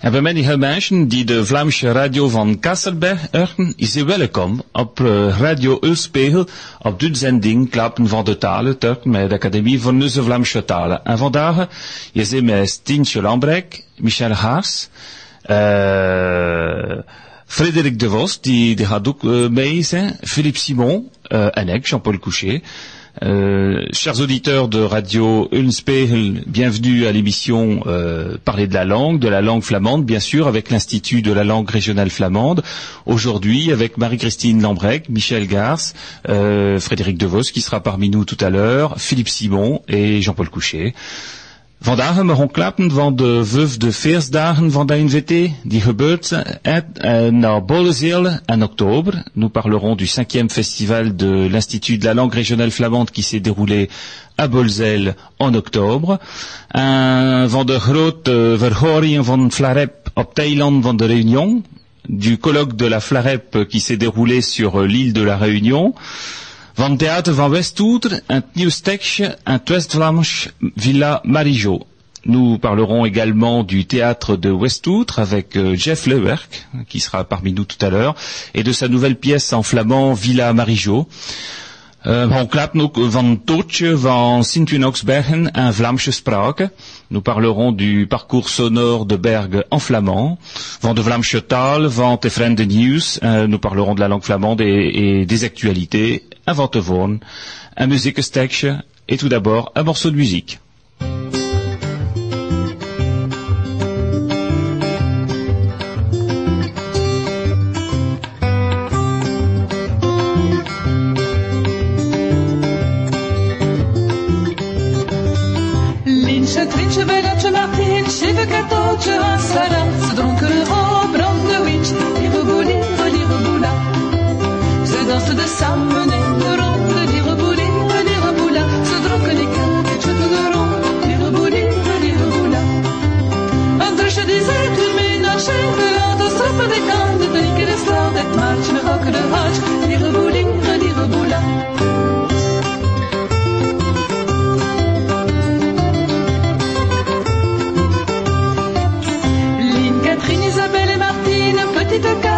En bij mij mensen die de Vlaamse radio van Kasselberg horen, is ze welkom op uh, Radio Ulspegel op de zending van de Talen, terug met de Academie van de Vlaamse Talen. En vandaag je zit met Stientje Lambrek, Michel Haars, uh, Frederik de Vos, die, die gaat ook uh, mee zijn, Philippe Simon uh, en ik, Jean-Paul Couchet. Euh, chers auditeurs de Radio Ulmspegel, bienvenue à l'émission euh, Parler de la langue, de la langue flamande, bien sûr, avec l'Institut de la langue régionale flamande. Aujourd'hui, avec Marie-Christine Lambrec, Michel Gars, euh, Frédéric Devos, qui sera parmi nous tout à l'heure, Philippe Simon et Jean-Paul Couchet. Vandaag mogen klappen van de vijf de feestdagen van de NVT, die gebeurt naar Bollezeel en octobre. Nous parlerons du cinquième festival de l'Institut de la langue régionale flamande qui s'est déroulé à Bolzel en octobre. Un van de grote van Flarep op Thailand van de Réunion, du colloque de la Flarep qui s'est déroulé sur l'île de la Réunion. Van Theater van Westoutre, un nieuw stekje, un West-Vlaams Villa Marijo. Nous parlerons également du théâtre de Westoutre avec euh, Jeff Lewerk, qui sera parmi nous tout à l'heure, et de sa nouvelle pièce en flamand Villa Marijo. Uh, van klappen ook van Tootje van Sint-Winoxbergen en Vlaamse sprake. Nous parlerons du parcours sonore de Berg en flamand. Van de Vlaamse taal, van te Friende News. Uh, nous parlerons de la langue flamande et, et des actualités. Un Vantevoorn, un muziekenstekje et tout d'abord un morceau de musique. Trintje, hakken, de haatje, lieve boelie, lieve boela. Catherine, Isabelle et Martine, petite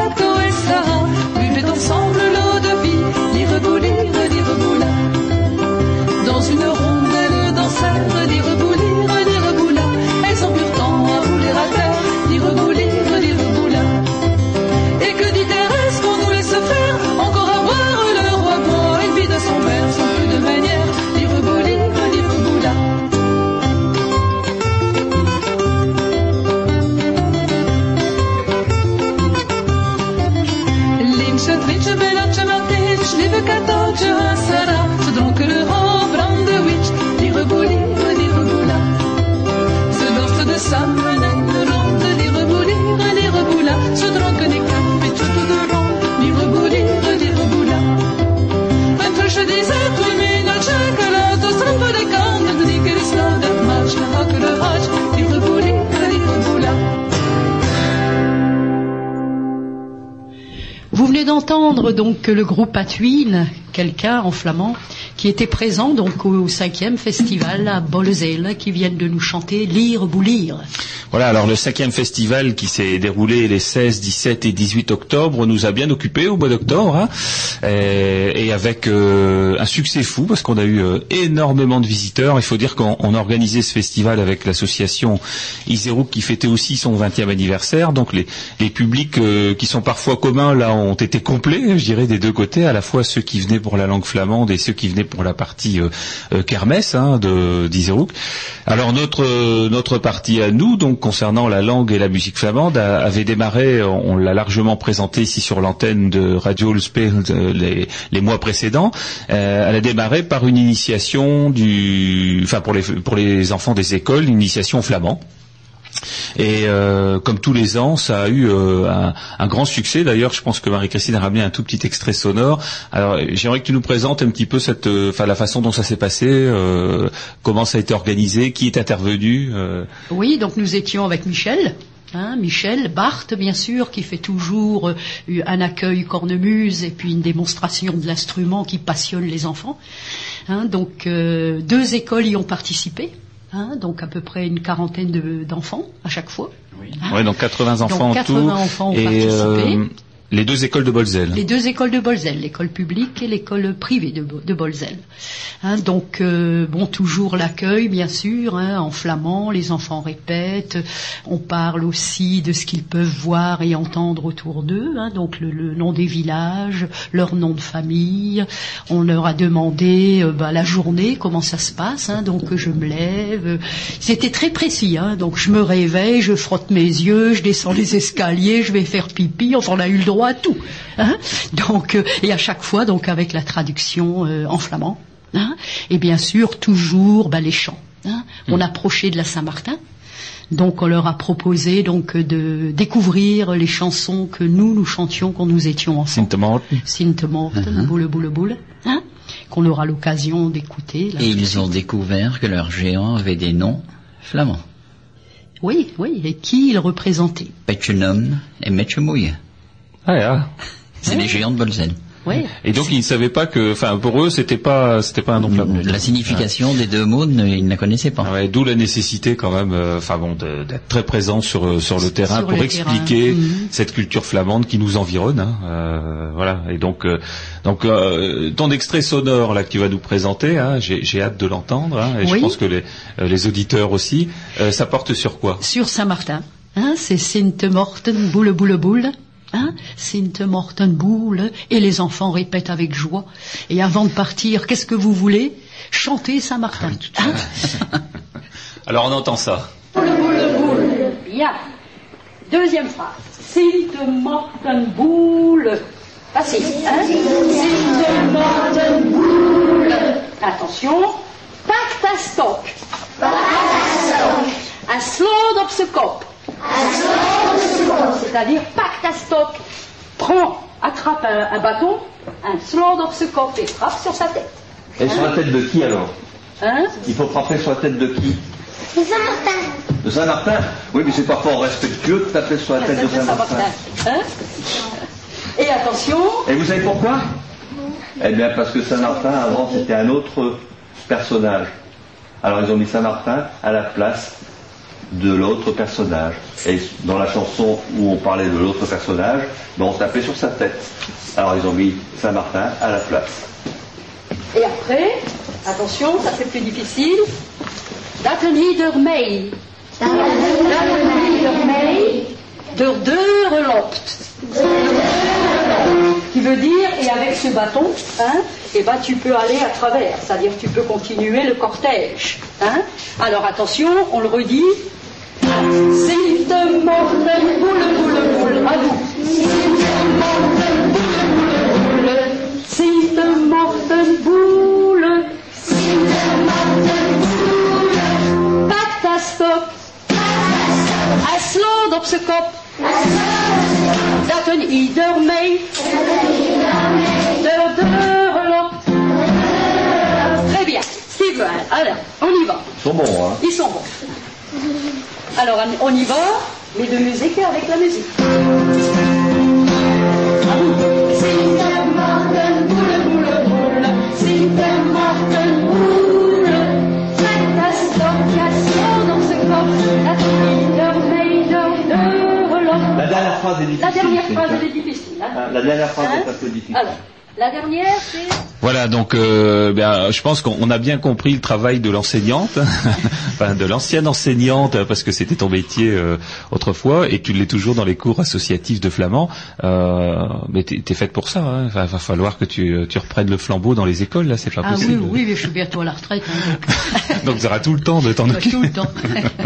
d'entendre donc le groupe Atuin, quelqu'un en flamand, qui était présent donc au cinquième festival à Bollezel, qui viennent de nous chanter Lire Boulir. Voilà, alors le cinquième festival qui s'est déroulé les 16, 17 et 18 octobre nous a bien occupés au mois d'octobre, hein, et, et avec euh, un succès fou parce qu'on a eu euh, énormément de visiteurs. Il faut dire qu'on on a organisé ce festival avec l'association Iserouk qui fêtait aussi son 20e anniversaire. Donc les, les publics euh, qui sont parfois communs là ont été complets, je dirais, des deux côtés, à la fois ceux qui venaient pour la langue flamande et ceux qui venaient pour la partie euh, euh, kermesse hein, de d'Iserouk. Alors notre notre partie à nous, donc concernant la langue et la musique flamande, avait démarré, on, l'a largement présenté ici sur l'antenne de Radio euh, les, mois précédents. Euh, elle a démarré par une initiation du, enfin pour les pour les enfants des écoles, une initiation flamand. Et euh, comme tous les ans, ça a eu euh, un, grand succès. D'ailleurs, je pense que Marie-Christine a ramené un tout petit extrait sonore. Alors, j'aimerais que tu nous présentes un petit peu cette, euh, la façon dont ça s'est passé, comment ça a été organisé, qui est intervenu. Oui, donc nous étions avec Michel. Hein, Michel Barthes, bien sûr, qui fait toujours un accueil cornemuse et puis une démonstration de l'instrument qui passionne les enfants. Hein, donc deux écoles y ont participé. Hein, donc à peu près une quarantaine de- d'enfants à chaque fois. Hein. Ouais, donc 80 enfants Donc, en 80 tout. enfants ont et participé. euh, les deux écoles de Bolzel. Les deux écoles de Bolzel, l'école publique et l'école privée de, de Bolzel. Hein, donc, euh, bon, toujours l'accueil, bien sûr, hein, en flamand, les enfants répètent. On parle aussi de ce qu'ils peuvent voir et entendre autour d'eux, hein, donc le, nom des villages, leur nom de famille. On leur a demandé euh, bah, la journée, comment ça se passe, donc je me lève. C'était très précis, donc je me réveille, je frotte mes yeux, je descends les escaliers, je vais faire pipi, enfin on a eu le droit à tout. hein. Donc, euh, et à chaque fois, donc avec la traduction euh, en flamand. hein. Et bien sûr, toujours bah, les chants. hein. On approchait de la Saint-Martin. Donc on leur a proposé donc de découvrir les chansons que nous nous chantions quand nous étions ensemble. Sinte Morten, boule boule boule, hein, qu'on aura l'occasion d'écouter. Et ils ont découvert que leurs géants avaient des noms flamands. Oui, oui, et qui ils représentaient. Petchenum et Metchemouille. Ah, ja. C'est les géants de Bolzen. Oui. Et donc ils ne savaient pas que, enfin pour eux c'était pas, c'était pas un nom flamand. La signification des deux mots, ne- ils ne la connaissaient pas. Ah ouais, D'où la nécessité quand même, euh, enfin bon, d'être très présent sur euh, sur le terrain Sur pour le expliquer terrain. Mhm. cette culture flamande qui nous environne. hein, euh, voilà. Et donc euh, donc euh, ton extrait sonore là que tu vas nous présenter, hein, j'ai j'ai hâte de l'entendre. hein, et je Oui. pense que les euh, les auditeurs aussi. Euh, ça porte sur quoi? Sur Saint-Martin, hein, c'est Sinte Morten, boule boule boule. Hein, Sinte Morten boule, et les enfants répètent avec joie. Et avant de partir, qu'est-ce que vous voulez? Chanter Saint-Martin. Hein? Alors on entend ça. Boule, boule, boule. Bien. Deuxième phrase. Sinte Morten boule. Facile. Hein? Sinte Morten boule. Attention. Pacte à stock. Un slot op z'n kop. C'est-à-dire pacte à stock. Prends, attrape un, un bâton, un slot op z'n kop et frappe sur sa tête. Et sur la tête de qui alors Hein Il faut frapper sur la tête de qui De Saint-Martin. De Saint-Martin Oui, mais c'est pas fort respectueux de taper sur la La tête de tête de Saint-Martin. Saint-Martin. Hein Et attention, Et vous savez pourquoi Eh bien, parce que Saint-Martin, avant, c'était un autre personnage. Alors, ils ont mis Saint-Martin à la place de l'autre personnage. Et dans la chanson où on parlait de l'autre personnage, ben, on tapait sur sa tête. Alors, ils ont mis Saint-Martin à la place. Et après, attention, ça c'est plus difficile. Daten ieder mee. Daten ieder mee. Der deur loopt. Qui veut dire, et avec ce bâton, hein, eh ben, tu peux aller à travers, c'est-à-dire tu peux continuer le cortège. Hein. Alors attention, on le redit. Sinte morten boule boule boule. À vous. Sinte morten boule. Pakt à stop. Hij sloot op zijn kop. Dat een. De. Très bien. Steve, alors, on y va. Ils sont bons, hein Ils sont bons. Alors, on y va, mais de musique et avec la musique. Boule, boule, boule. Boule. De loopt. La dernière phrase est difficile. La dernière Cynthia. phrase elle est difficile. hein. Hein, La dernière phrase Hein est un peu difficile. Alors, la dernière, c'est... Voilà, donc euh, ben, je pense qu'on a bien compris le travail de l'enseignante, enfin de l'ancienne enseignante, parce que c'était ton métier euh, autrefois, et tu l'es toujours dans les cours associatifs de flamand. Euh, mais t'es es faite pour ça. Hein. Va, va falloir que tu, tu reprennes le flambeau dans les écoles, là, c'est pas Ah oui, possible. oui, mais je suis bientôt à la retraite. hein, donc. donc tu auras tout le temps de t'en occuper. tout le temps.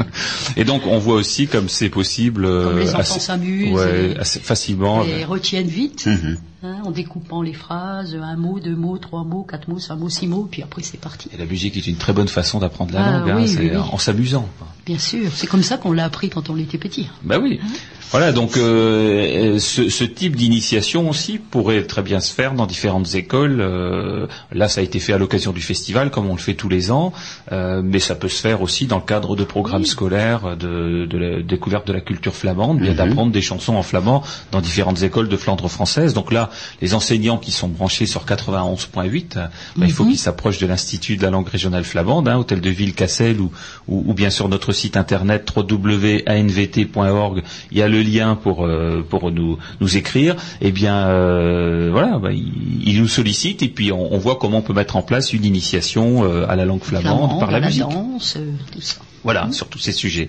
et donc on voit aussi comme c'est possible. Comme les euh, enfants s'amusent ouais, facilement. et retiennent vite, Mhm. Hein, en découpant les phrases, un mot, deux mots, trois mots, quatre mots, cinq mots, six mots, puis après c'est parti. Et la musique est une très bonne façon d'apprendre la Ah langue, hein, oui, c'est oui, oui. en s'amusant. Bien sûr, c'est comme ça qu'on l'a appris quand on était petit. Bah oui. Voilà, donc euh, ce, ce type d'initiation aussi pourrait très bien se faire dans différentes écoles. Euh, là, ça a été fait à l'occasion du festival, comme on le fait tous les ans, euh, mais ça peut se faire aussi dans le cadre de programmes scolaires de, de la découverte de la culture flamande, bien d'apprendre des chansons en flamand dans différentes écoles de Flandre française. Donc là, les enseignants qui sont branchés sur 91.8, euh, bah, il faut qu'ils s'approchent de l'Institut de la langue régionale flamande, hein, hôtel de ville Cassel ou, ou, ou bien sur notre site internet www.anvt.org, il y a le lien pour euh, pour nous nous écrire. Eh bien euh, voilà, bah, ils, ils nous sollicitent et puis on, on voit comment on peut mettre en place une initiation euh, à la langue flamande, par la, musique. danse, euh, tout ça. Voilà, sur tous ces sujets.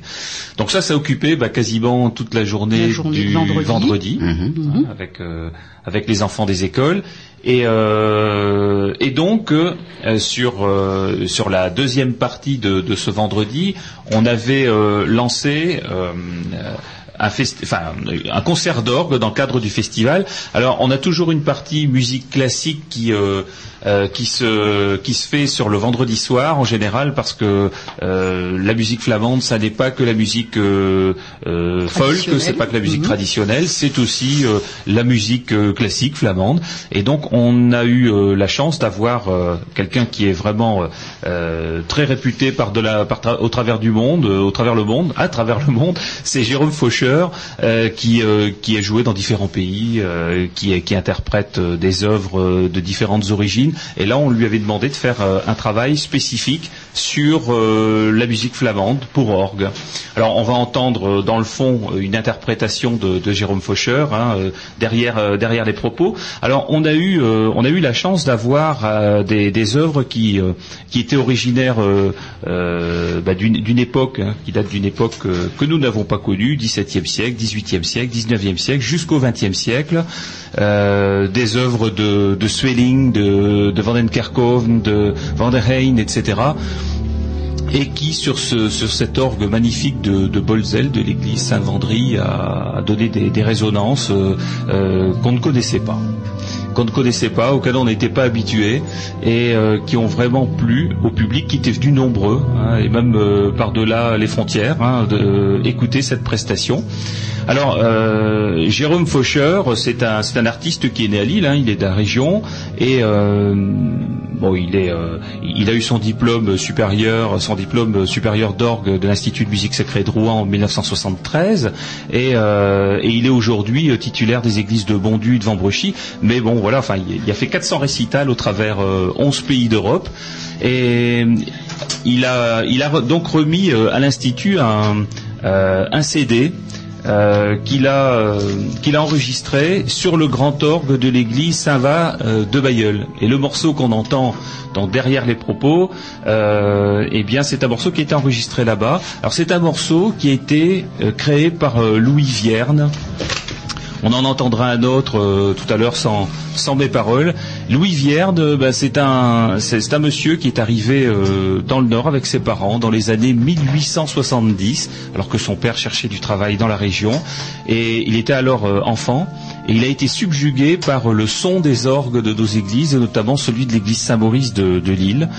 Donc ça, ça a occupé bah, quasiment toute la journée, La journée du vendredi. hein, avec euh, avec les enfants des écoles. Et, euh, et donc euh, sur euh, sur la deuxième partie de, de ce vendredi, on avait euh, lancé euh, un, festi- enfin, un concert d'orgue dans le cadre du festival. Alors, on a toujours une partie musique classique qui euh, qui se qui se fait sur le vendredi soir en général parce que euh, la musique flamande, ça n'est pas que la musique euh, folk, c'est pas que la musique Mhm. traditionnelle, c'est aussi la musique classique flamande. Et donc, on a eu la chance d'avoir quelqu'un qui est vraiment très réputé par de la par tra- au travers du monde, au travers le monde, à travers le monde. C'est Jérôme Faucheur qui qui est joué dans différents pays, qui qui interprète des œuvres de différentes origines. Et là, on lui avait demandé de faire euh, un travail spécifique sur euh, la musique flamande pour orgue. Alors, on va entendre euh, dans le fond une interprétation de, Jérôme Faucheur hein, derrière les propos. Alors, on a eu la chance d'avoir des, œuvres qui étaient originaires bah, d'une époque hein, qui date d'une époque que nous n'avons pas connue, 17e siècle, 18e siècle, 19e siècle, jusqu'au 20e siècle. Des œuvres de, de Sweeling, de, de Van den Kerkhoven, de Van der Heijn, etc et qui sur, ce, sur cet orgue magnifique de, de Bolzel, de l'église Saint-Vendry, a, donné des, des résonances euh, euh, qu'on ne connaissait pas qu'on ne connaissait pas, auxquelles on n'était pas habitué et euh, qui ont vraiment plu au public qui était venu nombreux hein, et même euh, par-delà les frontières hein, de euh, cette prestation. Alors Jérôme Faucheur, c'est un un artiste qui est né à Lille, hein, il est de la région et bon il est il a eu son diplôme supérieur son diplôme supérieur d'orgue de l'Institut de musique sacrée de Rouen en 1973 et, et il est aujourd'hui titulaire des églises de Bondu et de Vambrechy mais bon voilà il, a fait 400 récitals au travers euh, 11 pays d'Europe et il a donc remis euh, à l'institut un euh, CD euh, qu'il a, euh, enregistré sur le grand orgue de l'église Saint-Va euh, de Bayeul. Et le morceau qu'on entend Derrière les propos, euh, eh bien c'est un morceau qui a été enregistré là-bas. Alors c'est un morceau qui a été euh, créé par euh, Louis Vierne. On en entendra un autre euh, tout à l'heure sans, sans mes paroles. Louis Vierne, euh, bah, c'est un, c'est un monsieur qui est arrivé euh, dans le Nord avec ses parents dans les années 1870, alors que son père cherchait du travail dans la région. Et il était alors euh, enfant. Et il a été subjugué par le son des orgues de nos églises, et notamment celui de l'église Saint-Maurice de, de Lille.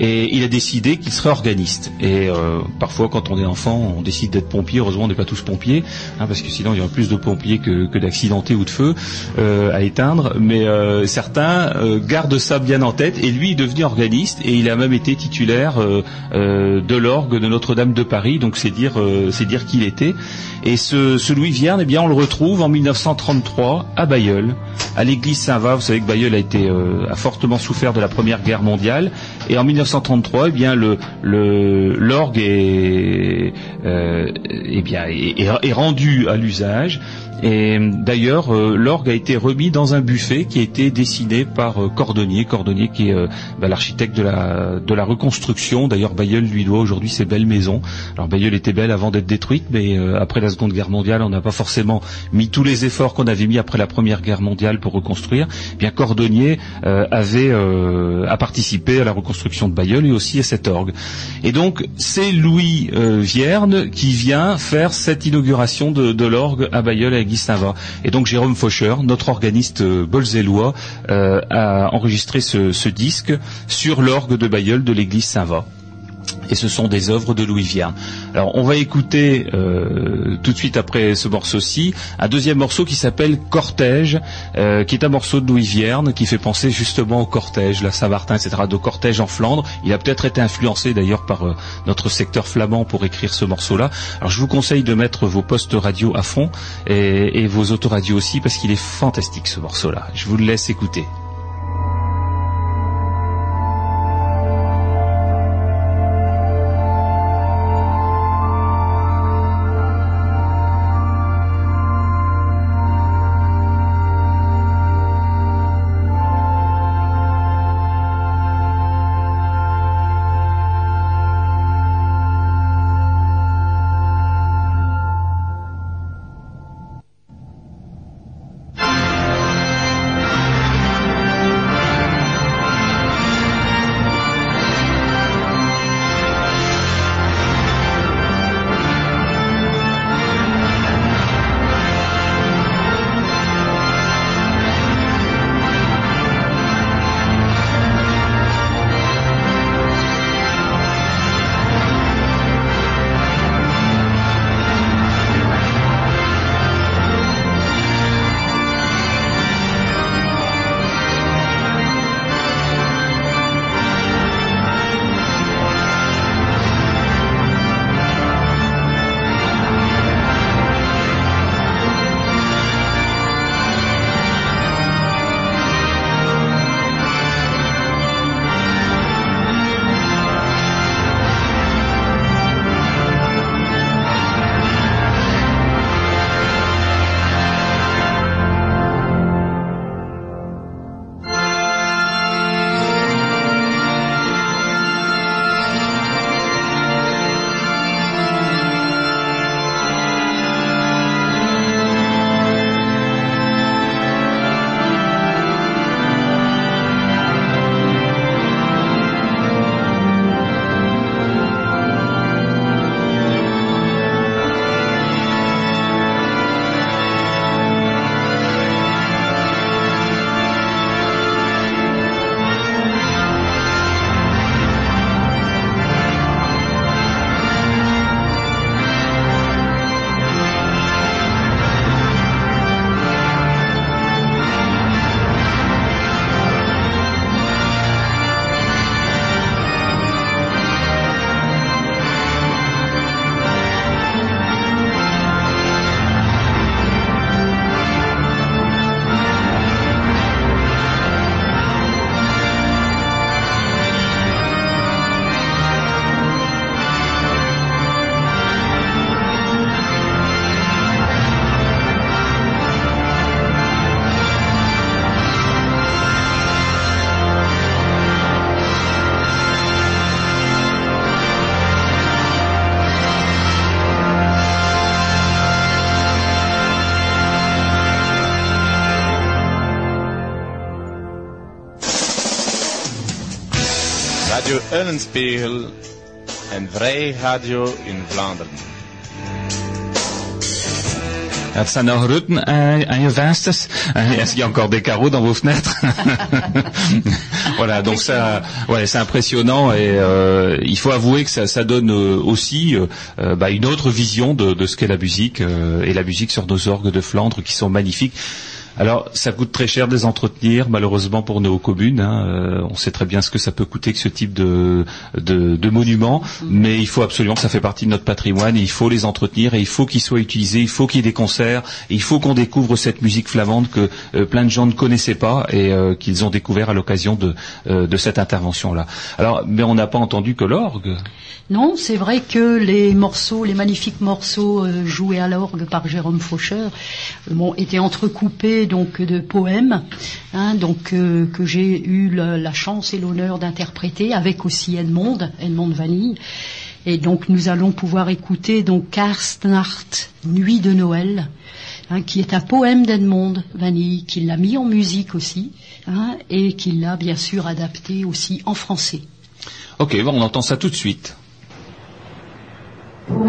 Et il a décidé qu'il serait organiste. Et euh, parfois, quand on est enfant, on décide d'être pompier. Heureusement, on n'est pas tous pompiers, hein, parce que sinon, il y aurait plus de pompiers que, d'accidentés ou de feux euh, à éteindre. Mais euh, certains gardent ça bien en tête. Et lui est devenu organiste, et il a même été titulaire de l'orgue de Notre-Dame de Paris. Donc, c'est dire, c'est dire qui il était. Et ce, Louis Vierne, eh bien, on le retrouve en 1933 à Bayeul, à l'église Saint-Va. Vous savez que Bayeul a été fortement souffert de la Première Guerre mondiale. Et en 1933, eh bien, le le- l'orgue est, euh, eh est- est rendu à l'usage. Et d'ailleurs, euh, l'orgue a été remis dans un buffet qui a été dessiné par euh, Cordonnier, Cordonnier qui est euh, bah, l'architecte de la de la reconstruction. D'ailleurs, Bayeul lui doit aujourd'hui ses belles maisons. Alors Bayeul était belle avant d'être détruite, mais euh, après la Seconde Guerre mondiale, on n'a pas forcément mis tous les efforts qu'on avait mis après la Première Guerre mondiale pour reconstruire. Eh bien Cordonnier avait a participé à la reconstruction de Bayeul et aussi à cet orgue. Et donc c'est Louis Vierne qui vient faire cette inauguration de, de l'orgue à Bayeul à Saint-Va. Et donc Jérôme Faucheur, notre organiste euh, bolzellois, euh, a enregistré ce, ce disque sur l'orgue de Bayeul de l'église Saint-Va. Et ce sont des œuvres de Louis Vierne. Alors on va écouter euh, tout de suite après ce morceau-ci un deuxième morceau qui s'appelle Cortège, euh, qui est un morceau de Louis Vierne qui fait penser justement au cortège, la Saint-Martin, etc., de cortège en Flandre. Il a peut-être été influencé d'ailleurs par euh, notre secteur flamand pour écrire ce morceau-là. Alors je vous conseille de mettre vos postes radio à fond et, et vos autoradios aussi parce qu'il est fantastique ce morceau-là. Je vous le laisse écouter. Est-ce qu'il y a encore des carreaux dans vos fenêtres. Voilà, donc ça, ouais, c'est impressionnant et euh, il faut avouer que ça, donne euh, aussi euh, bah, une autre vision de, ce qu'est la musique et la musique sur nos orgues de Flandre qui sont magnifiques. Alors, ça coûte très cher de les entretenir, malheureusement pour nos communes. Hein. Euh, on sait très bien ce que ça peut coûter que ce type de, de, monuments, mais il faut absolument, ça fait partie de notre patrimoine, et il faut les entretenir, et il faut qu'ils soient utilisés, il faut qu'il y ait des concerts, il faut qu'on découvre cette musique flamande que euh, plein de gens ne connaissaient pas et euh, qu'ils ont découvert à l'occasion de, cette intervention-là. Alors, mais on n'a pas entendu que l'orgue. Non, c'est vrai que les morceaux, les magnifiques morceaux joués à l'orgue par Jérôme Faucheur, bon, étaient entrecoupés donc de poèmes, hein, donc euh, que j'ai eu la, la chance et l'honneur d'interpréter avec aussi Edmond, Edmond Vanille. Et donc nous allons pouvoir écouter donc Karstnacht, Nuit de Noël, hein, qui est un poème d'Edmond Vanille, qui l'a mis en musique aussi, hein, et qui l'a bien sûr adapté aussi en français. Ok, bon, on entend ça tout de suite. Pour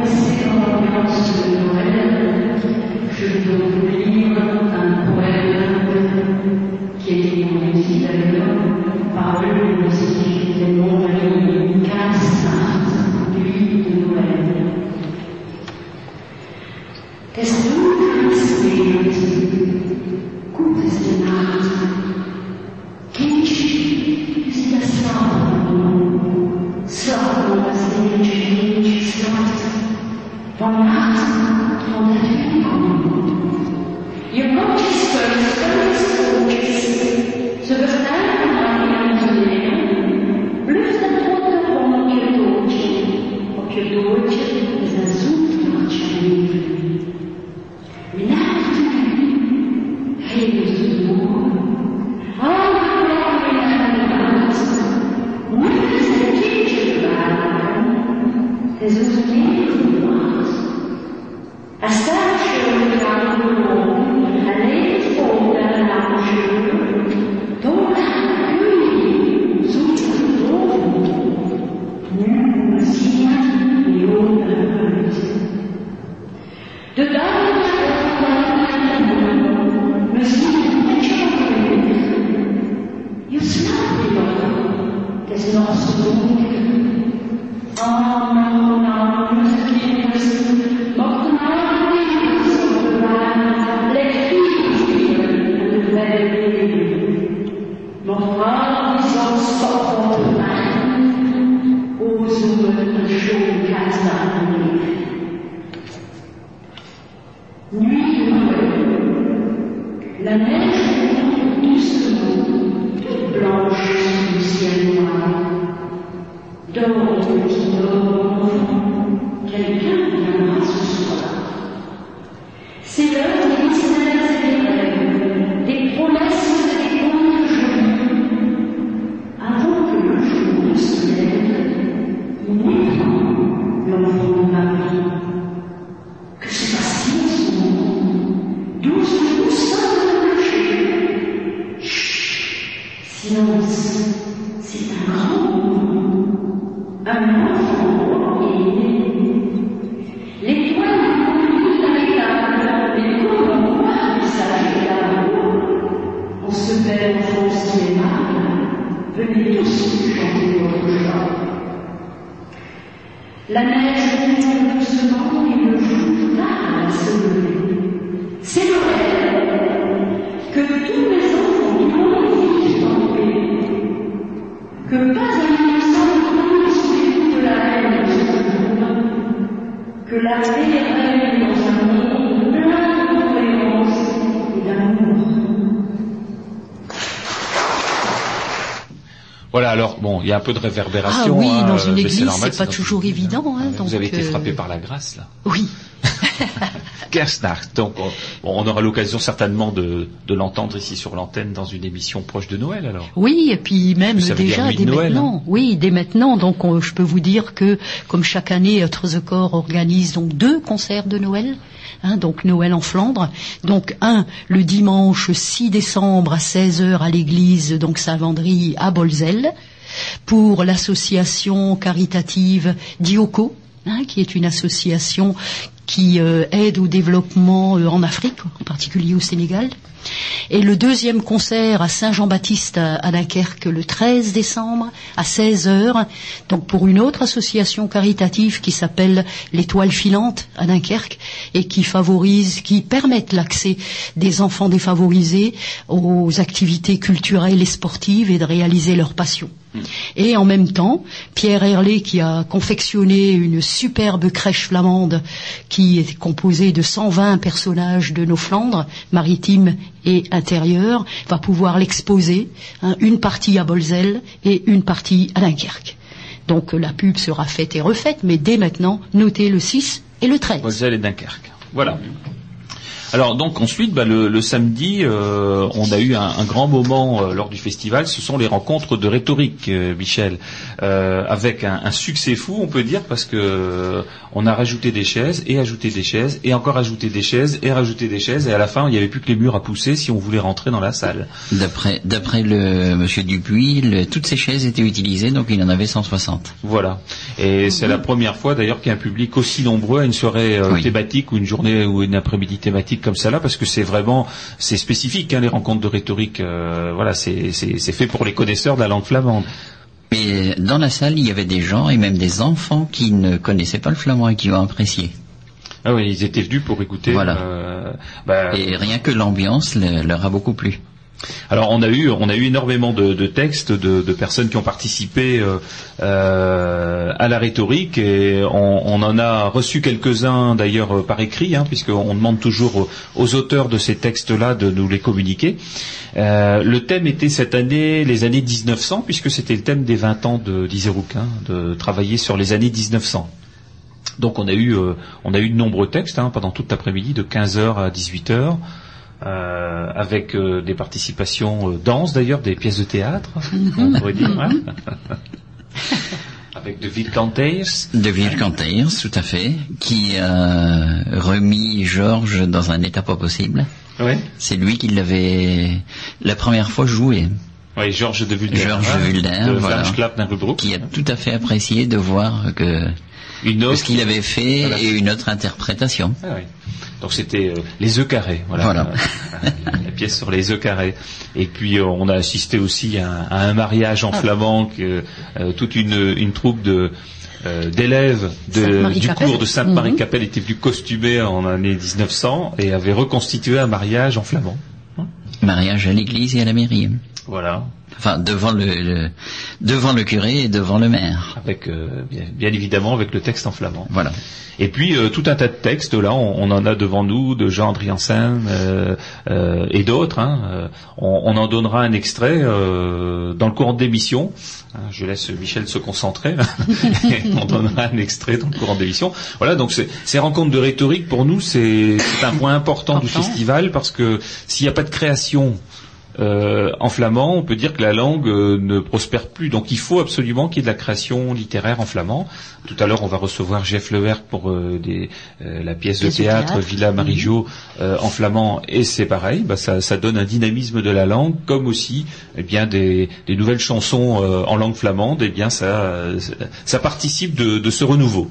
Alors bon, il y a un peu de réverbération. Ah oui, hein, dans une mais église, c'est pas toujours une- évident, hein, Vous avez été euh, frappé par la grâce, là. Oui. Donc, on, aura l'occasion certainement de, de l'entendre ici sur l'antenne dans une émission proche de Noël, alors. Oui, et puis même déjà dès Noël, maintenant. Oui, dès maintenant. Donc on- je peux vous dire que comme chaque année, The Corps organise donc deux concerts de Noël. hein, donc Noël en Flandre. Donc un le dimanche 6 décembre à 16h à l'église donc Saint-Vendry à Bolzel pour l'association caritative Dioco, hein, qui est une association qui euh, aide au développement euh, en Afrique, en particulier au Sénégal. Et le deuxième concert à Saint-Jean-Baptiste à, à Dunkerque le 13 décembre à 16h, donc pour une autre association caritative qui s'appelle l'Étoile filante à Dunkerque et qui favorise, qui permettent l'accès des enfants défavorisés aux activités culturelles et sportives et de réaliser leur passion. Et en même temps, Pierre Herlé, qui a confectionné une superbe crèche flamande qui est composée de 120 personnages de nos Flandres, maritimes et intérieures, va pouvoir l'exposer, hein, une partie à Bolzel et une partie à Dunkerque. Donc euh, la pub sera faite et refaite, mais dès maintenant, notez le 6 et le 13. Moselle et Dunkerque. Voilà. Alors donc ensuite, bah, le, le samedi, euh, on a eu un, un grand moment euh, lors du festival. Ce sont les rencontres de rhétorique, euh, Michel, euh, avec un, un succès fou, on peut dire, parce que euh, on a rajouté des chaises et ajouté des chaises et encore ajouté des chaises et rajouté des chaises et à la fin, il n'y avait plus que les murs à pousser si on voulait rentrer dans la salle. D'après, d'après le monsieur Dupuis, le- toutes ces chaises étaient utilisées, donc il en avait 160. Voilà. Et c'est la première fois d'ailleurs qu'il y a un public aussi nombreux à une soirée euh, Oui. thématique ou une journée ou une après-midi thématique comme ça là, parce que c'est vraiment c'est spécifique hein, les rencontres de rhétorique. euh, voilà, c'est c'est c'est fait pour les connaisseurs de la langue flamande. Mais dans la salle, il y avait des gens et même des enfants qui ne connaissaient pas le flamand et qui ont apprécié. Ah oui, ils étaient venus pour écouter Voilà. euh, bah, Et rien que l'ambiance le- leur a beaucoup plu. Alors on a eu on a eu énormément de, textes de, personnes qui ont participé euh, euh, à la rhétorique et on, en a reçu quelques-uns d'ailleurs euh, par écrit hein, puisqu'on demande toujours aux, auteurs de ces textes-là de nous les communiquer. Le thème était cette année les années 1900 puisque c'était le thème des 20 ans de d'Iserouk, de travailler sur les années 1900. Donc on a eu on a eu de nombreux textes hein, pendant toute l'après-midi de 15h à 18h. Euh, avec euh, des participations euh, danses d'ailleurs, des pièces de théâtre, on pourrait dire. hein. avec de Ville Cantaires. De Vilcantaires, tout à fait, qui a remis Georges dans un état pas possible. C'est lui qui l'avait la première fois joué, Oui, Georges de Vulder. Georges de Vulder, de voilà. Qui a tout à fait apprécié de voir que, Une autre. ce qu'il avait fait Voilà. et une autre interprétation. Ah oui. Donc c'était euh, les œufs carrés, voilà, Voilà. la pièce sur les œufs carrés. Et puis euh, on a assisté aussi à, un- à un mariage en flamand, que, euh, toute une, une troupe de euh, d'élèves du cours de Sainte-Marie-Capelle était venu costumer en année 1900 et avait reconstitué un mariage en flamand. Mariage à l'église et à la mairie. Voilà, Enfin, devant le, le- devant le curé et devant le maire. avec euh, bien, bien évidemment avec le texte en flamand. Voilà. Et puis euh, tout un tas de textes, là on, on en a devant nous, de Jean Driansen euh, euh, et d'autres. hein. Euh, on, on en donnera un extrait euh, dans le courant de l'émission. Hein, Je laisse Michel se concentrer. Et on donnera un extrait dans le courant de l'émission. Voilà, donc ces rencontres de rhétorique, pour nous, c'est un point important du festival parce que s'il n'y a pas de création euh, en flamand, on peut dire que la langue euh, ne prospère plus. Donc il faut absolument qu'il y ait de la création littéraire en flamand. Tout à l'heure, on va recevoir Jeff Levert pour euh, des, euh, la pièce de Pièce de théâtre, théâtre. Villa Marijo euh, en flamand, et c'est pareil. Bah, ça, ça donne un dynamisme de la langue, comme aussi eh bien des, des nouvelles chansons euh, en langue flamande. Eh bien ça, ça participe de, de ce renouveau.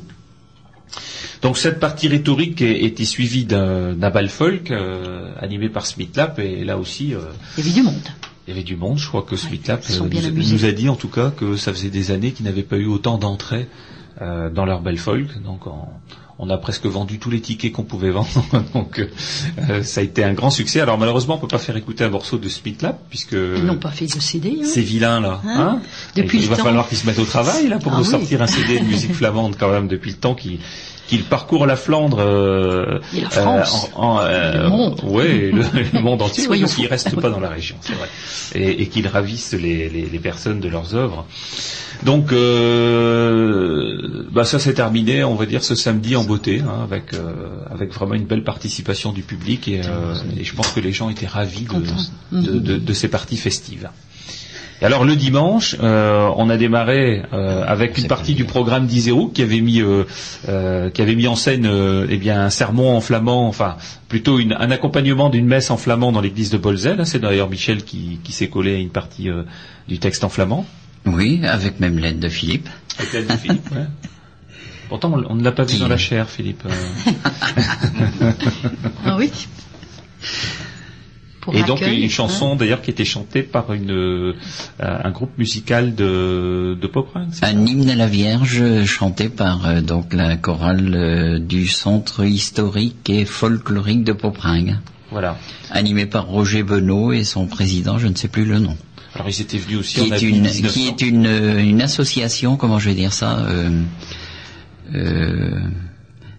Donc cette partie rhétorique était suivie d'un bal folk euh, animé par Smith Lap et là aussi euh, Il y avait du monde. il y avait du monde. Je crois que Smith Lap ils sont euh, nous, a dit en tout cas que ça faisait des années qu'ils n'avaient pas eu autant d'entrées euh, dans leur bal folk. Donc on, on a presque vendu tous les tickets qu'on pouvait vendre. Donc euh, ça a été un grand succès. Alors malheureusement on peut pas faire écouter un morceau de Smith Lap puisque Ils n'ont pas fait de CD. hein. ces vilains là. Hein Hein Depuis il le va temps. falloir qu'ils se mettent au travail là pour Ah nous oui. sortir un CD de musique flamande quand même depuis le temps qu'ils qu'ils parcourent la Flandre euh, Et la France. en, en, euh, Le monde. ouais, le, le monde entier, Soyons parce qu'ils fous. restent pas dans la région, c'est vrai, et, et qu'ils ravissent les, les, les personnes de leurs œuvres. Donc, euh, bah ça c'est terminé, on va dire ce samedi en beauté, hein, avec euh, avec vraiment une belle participation du public et, euh, et je pense que les gens étaient ravis de, de, de, de ces parties festives. Et alors le dimanche, euh, on a démarré euh, avec une partie du programme d'Iséro qui avait mis euh, euh, qui avait mis en scène euh, eh bien un sermon en flamand, enfin plutôt une- un accompagnement d'une messe en flamand dans l'église de Bolzel. C'est d'ailleurs Michel qui, qui s'est collé à une partie euh, du texte en flamand. Oui, avec même l'aide de Philippe. Avec l'aide de Philippe, ouais. Pourtant, on on ne l'a pas vu dans la chair, Philippe. Ah oui. Pour Et donc une chanson hein. d'ailleurs qui était chantée par une, euh, un groupe musical de, de pop rock, c'est ça? Un hymne à la Vierge chanté par euh, donc la chorale euh, du Centre historique et folklorique de Popringue, Voilà. animé par Roger Benot et son président, je ne sais plus le nom, Alors ils étaient venus aussi qui en est une 1900. qui est une, euh, une association, comment je vais dire ça, euh, euh,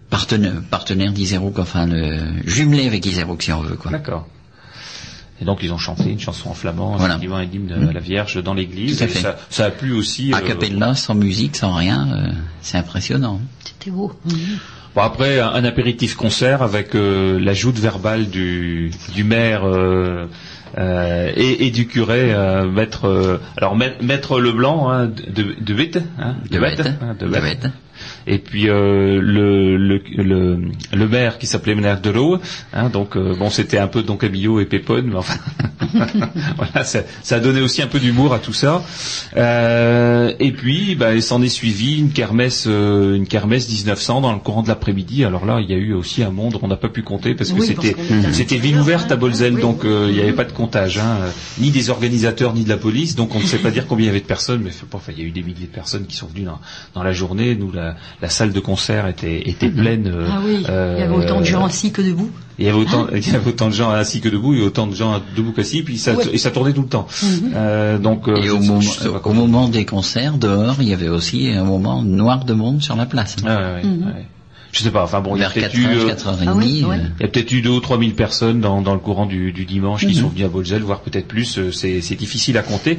partenaire, partenaire d'Iserouk, enfin le, jumelé avec Iserouk si on veut quoi. D'accord. Et donc ils ont chanté une chanson en flamand, Voilà. effectivement un hymne à la Vierge dans l'église. Tout à Et fait. Ça, ça a plu aussi. A euh, cappella, sans musique, sans rien, euh, c'est impressionnant. C'était beau. Mhm. Bon, après, un, un apéritif concert avec euh, l'ajout verbale du, du maire euh, euh, et, et du curé, euh, maître, euh, alors ma- maître Leblanc hein, de, de Witte, hein, De Witte, bête, hein, de de. Et puis euh, le, le, le, le maire qui s'appelait Ménard de l'eau, hein, donc euh, bon c'était un peu Don Camillo et Pépone, mais enfin voilà, ça, ça a donné aussi un peu d'humour à tout ça. Euh, et puis bah, il s'en est suivi une kermesse, une kermesse 1900 dans le courant de l'après-midi. Alors là il y a eu aussi un monde, on n'a pas pu compter parce que Oui, c'était c'était ville ouverte à Oui. donc il n'y avait pas de comptage, hein, ni des organisateurs ni de la police, donc on ne sait pas dire combien il y avait de personnes, mais enfin, il y a eu des milliers de personnes qui sont venues dans, dans la journée. Nous, la, la salle de concert était, était pleine. euh, Ah oui, il y avait euh, autant de gens assis que debout. Il y avait autant, il y avait autant de gens assis que debout, et autant de gens debout qu'assis, puis ça, Ouais. et ça tournait tout le temps. Euh, donc, euh, Et au, moment, au des concerts, dehors, il y avait aussi un moment noir de monde sur la place. Ouais, ouais, ouais. Je sais pas. Enfin bon, il y a peut-être 4h, eu, euh, 4h30. Ah oui, ouais. euh, Il y a peut-être eu deux ou trois mille personnes dans, dans le courant du, du dimanche qui Mhm. sont venues à Bolzel, voire peut-être plus. euh, C'est c'est difficile à compter.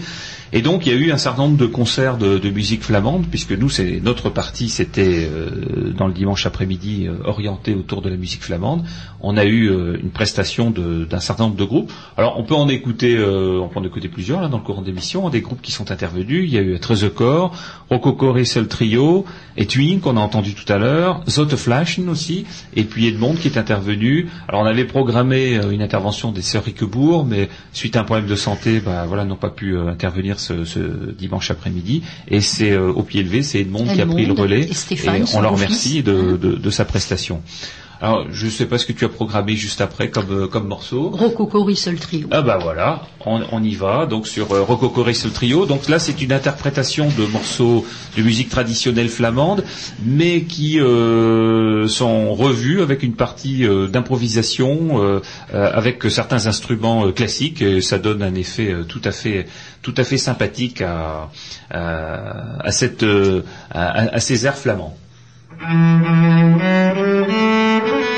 Et donc il y a eu un certain nombre de concerts de, de musique flamande, puisque nous, c'est notre partie, c'était euh, dans le dimanche après-midi euh, orienté autour de la musique flamande. On a eu euh, une prestation de- d'un certain nombre de groupes. Alors on peut en écouter, euh, on peut en écouter plusieurs là dans le courant d'émission. Des groupes qui sont intervenus. Il y a eu Trezecor, Rococo Rissel Trio, et Twin qu'on a entendu tout à l'heure, Zote Flashen aussi, et puis Edmond qui est intervenu. Alors on avait programmé euh, une intervention des sœurs Riquebourg, mais suite à un problème de santé, bah voilà, n'ont pas pu euh, intervenir ce, ce dimanche après-midi. Et c'est euh, au pied levé, c'est Edmond, qui a pris le relais. et Stéphane, on leur remercie de, de- de sa prestation. Alors je sais pas ce que tu as programmé juste après comme, euh, comme morceau. Rococo Rissel Trio. Ah bah voilà, on, on y va. Donc sur euh, Rococo Rissel Trio. Donc là c'est une interprétation de morceaux de musique traditionnelle flamande, mais qui euh, sont revus avec une partie euh, d'improvisation, avec certains instruments classiques. Et ça donne un effet tout à fait tout à fait sympathique à à, à cette à, à ces airs flamands. Thank you.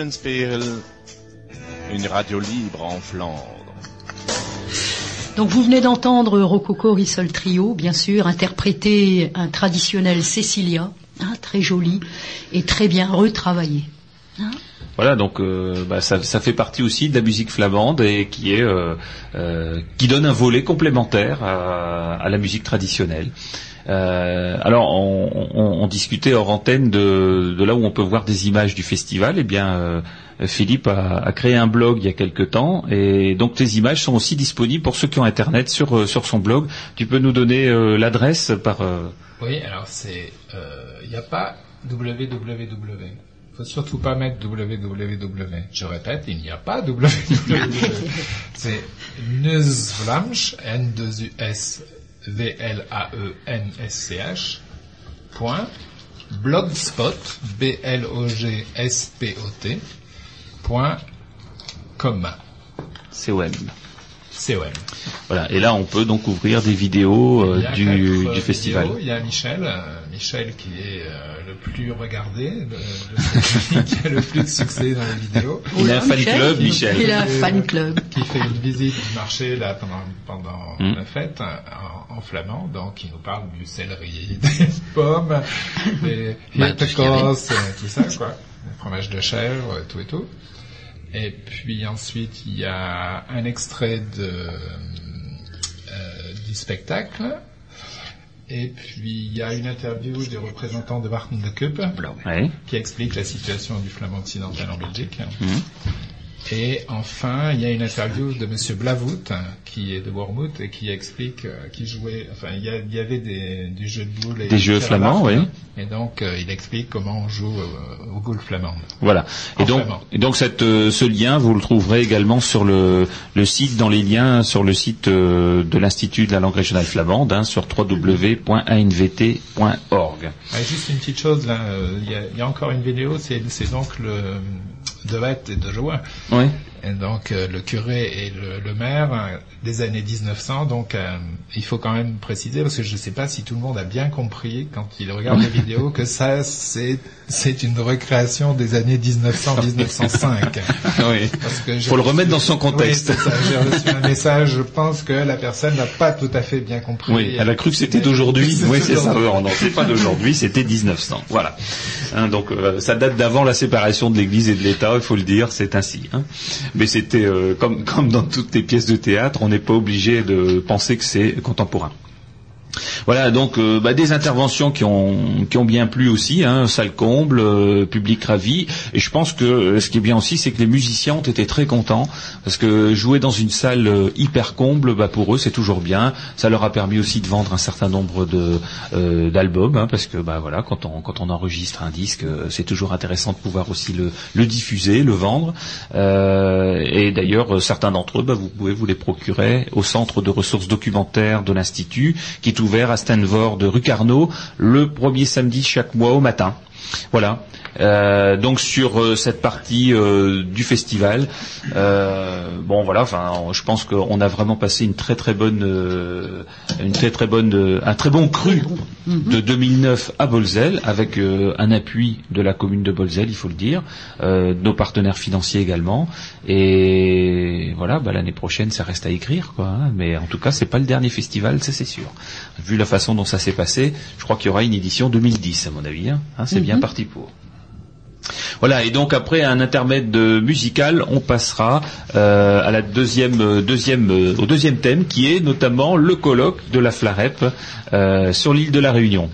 Eulenspiegel, une radio libre en Flandre. Donc vous venez d'entendre Rococo Rissol Trio, bien sûr, interpréter un traditionnel Cecilia, hein, très joli et très bien retravaillé. Voilà, donc euh, bah, ça, ça fait partie aussi de la musique flamande et qui est euh, euh, qui donne un volet complémentaire à, à la musique traditionnelle. Euh, alors, on, on, on, discutait hors antenne de, de, là où on peut voir des images du festival. Eh bien, euh, Philippe a, a, créé un blog il y a quelque temps, et donc tes images sont aussi disponibles pour ceux qui ont Internet sur, euh, sur son blog. Tu peux nous donner euh, l'adresse par... Euh, oui, alors c'est... Il n'y a pas www. Faut surtout pas mettre www. Je répète, il n'y a pas www. c'est Nusvlamsch, N2US V-L-A-E-N-S-C-H, point, blogspot, B-L-O-G-S-P-O-T, point, com. C'est web. C'est web. Voilà, et là on peut donc ouvrir des vidéos euh, du, du festival. Vidéos. Il y a Michel. Euh, Michel qui est euh, le plus regardé, le, le- qui a le plus de succès dans les vidéos, Il a un fan club, Michel. Il a un fan club. qui fait une visite du marché là pendant pendant Mm. la fête en, en flamand, donc il nous parle du céleri, des pommes, des Bah, tout euh, tout ça quoi, le fromage de chèvre, euh, tout et tout. Et puis ensuite il y a un extrait de euh, du spectacle. Et puis il y a une interview du représentant de Warten de Ouais. qui explique la situation du flamand occidental en Belgique. Mhm. Et enfin, il y a une interview de Monsieur Blavout, hein, qui est de Wormhout et qui explique, euh, qui jouait, enfin, il y, a- il y avait des, du jeu de boules et Des jeux flamands, oui. Et donc, euh, il explique comment on joue euh, aux boules flamandes. Voilà. Et En donc, et donc cette, euh, ce lien, vous le trouverez également sur le, le site, dans les liens sur le site de l'Institut de la langue régionale flamande, hein, sur www.anvt.org. Juste une petite chose là, il y, a, il y a encore une vidéo, c'est donc le de hâte et de joie. Oui. Et donc euh, le curé et le, le maire euh, des années 1900. Donc euh, il faut quand même préciser parce que je ne sais pas si tout le monde a bien compris quand il regarde les vidéos que ça c'est c'est une recréation des années 1900-1905. oui. Parce que Faut le remettre dans son contexte. Oui. J'ai reçu un message. Je pense que la personne n'a pas tout à fait bien compris. Oui, elle a cru que c'était d'aujourd'hui. Oui, c'est ça. non, c'est pas d'aujourd'hui, c'était 1900. Voilà. Hein, donc, euh, ça date d'avant la séparation de l'Église et de l'État, il faut le dire, c'est ainsi. hein. Mais c'était euh, comme, comme dans toutes les pièces de théâtre, on n'est pas obligé de penser que c'est contemporain. Voilà, donc euh, bah, des interventions qui ont bien plu aussi, hein, salle comble, euh, public ravi. Et je pense que euh, ce qui est bien aussi, c'est que les musiciens ont été très contents parce que jouer dans une salle hyper comble, bah, pour eux c'est toujours bien. Ça leur a permis aussi de vendre un certain nombre d'albums, hein, parce que bah voilà, quand on enregistre un disque, c'est toujours intéressant de pouvoir aussi le diffuser, le vendre. Et d'ailleurs, certains d'entre eux, vous pouvez vous les procurer au centre de ressources documentaires de l'institut, à Stanford de rue Carnot le premier samedi chaque mois au matin. Voilà. Euh, donc sur euh, cette partie euh, du festival, bon voilà, enfin, je pense qu'on a vraiment passé une très très bonne, une très très bonne, un très bon cru de 2009 à Bolzel, avec un appui de la commune de Bolzel, il faut le dire, de nos partenaires financiers également, et voilà, bah, l'année prochaine ça reste à écrire, quoi. hein. mais en tout cas c'est pas le dernier festival, ça c'est sûr. Vu la façon dont ça s'est passé, je crois qu'il y aura une édition 2010 à mon avis. hein. Hein, c'est bien parti pour. Voilà, et donc après un intermède musical, on passera euh, euh, euh, au deuxième thème, qui est notamment le colloque de la Flarep sur l'île de la Réunion.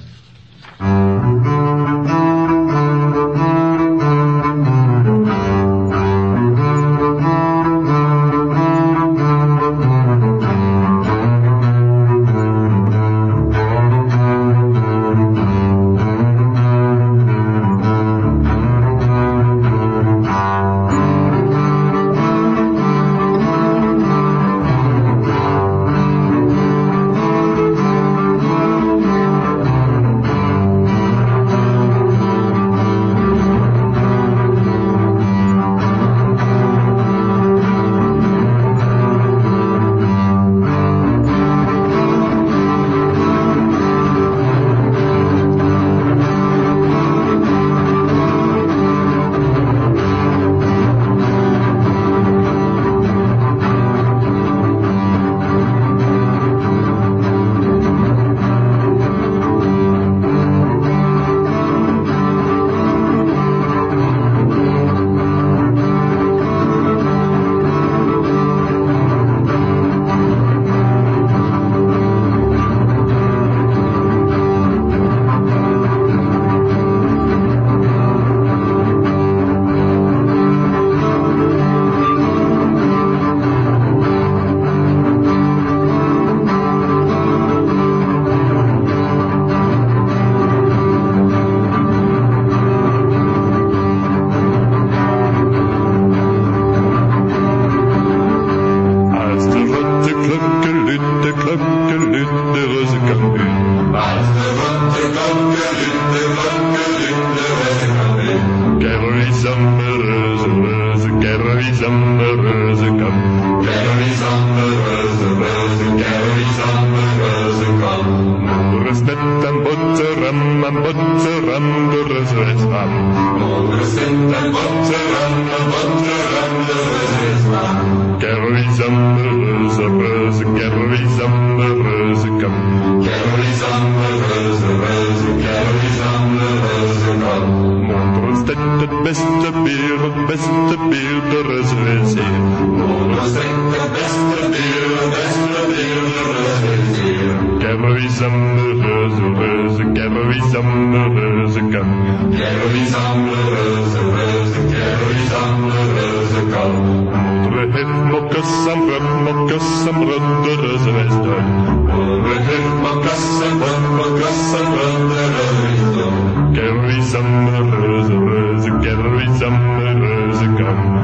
Sommeröse, Röse, Gerri, Sommeröse, Gamm.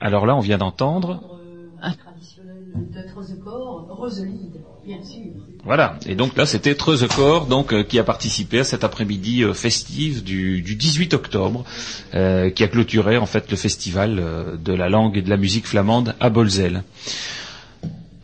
Alors là, on vient d'entendre. Voilà. Et donc là, c'était Treuzecor, donc euh, qui a participé à cet après-midi euh, festif du, du 18 octobre, euh, qui a clôturé en fait le festival de la langue et de la musique flamande à Bolzel.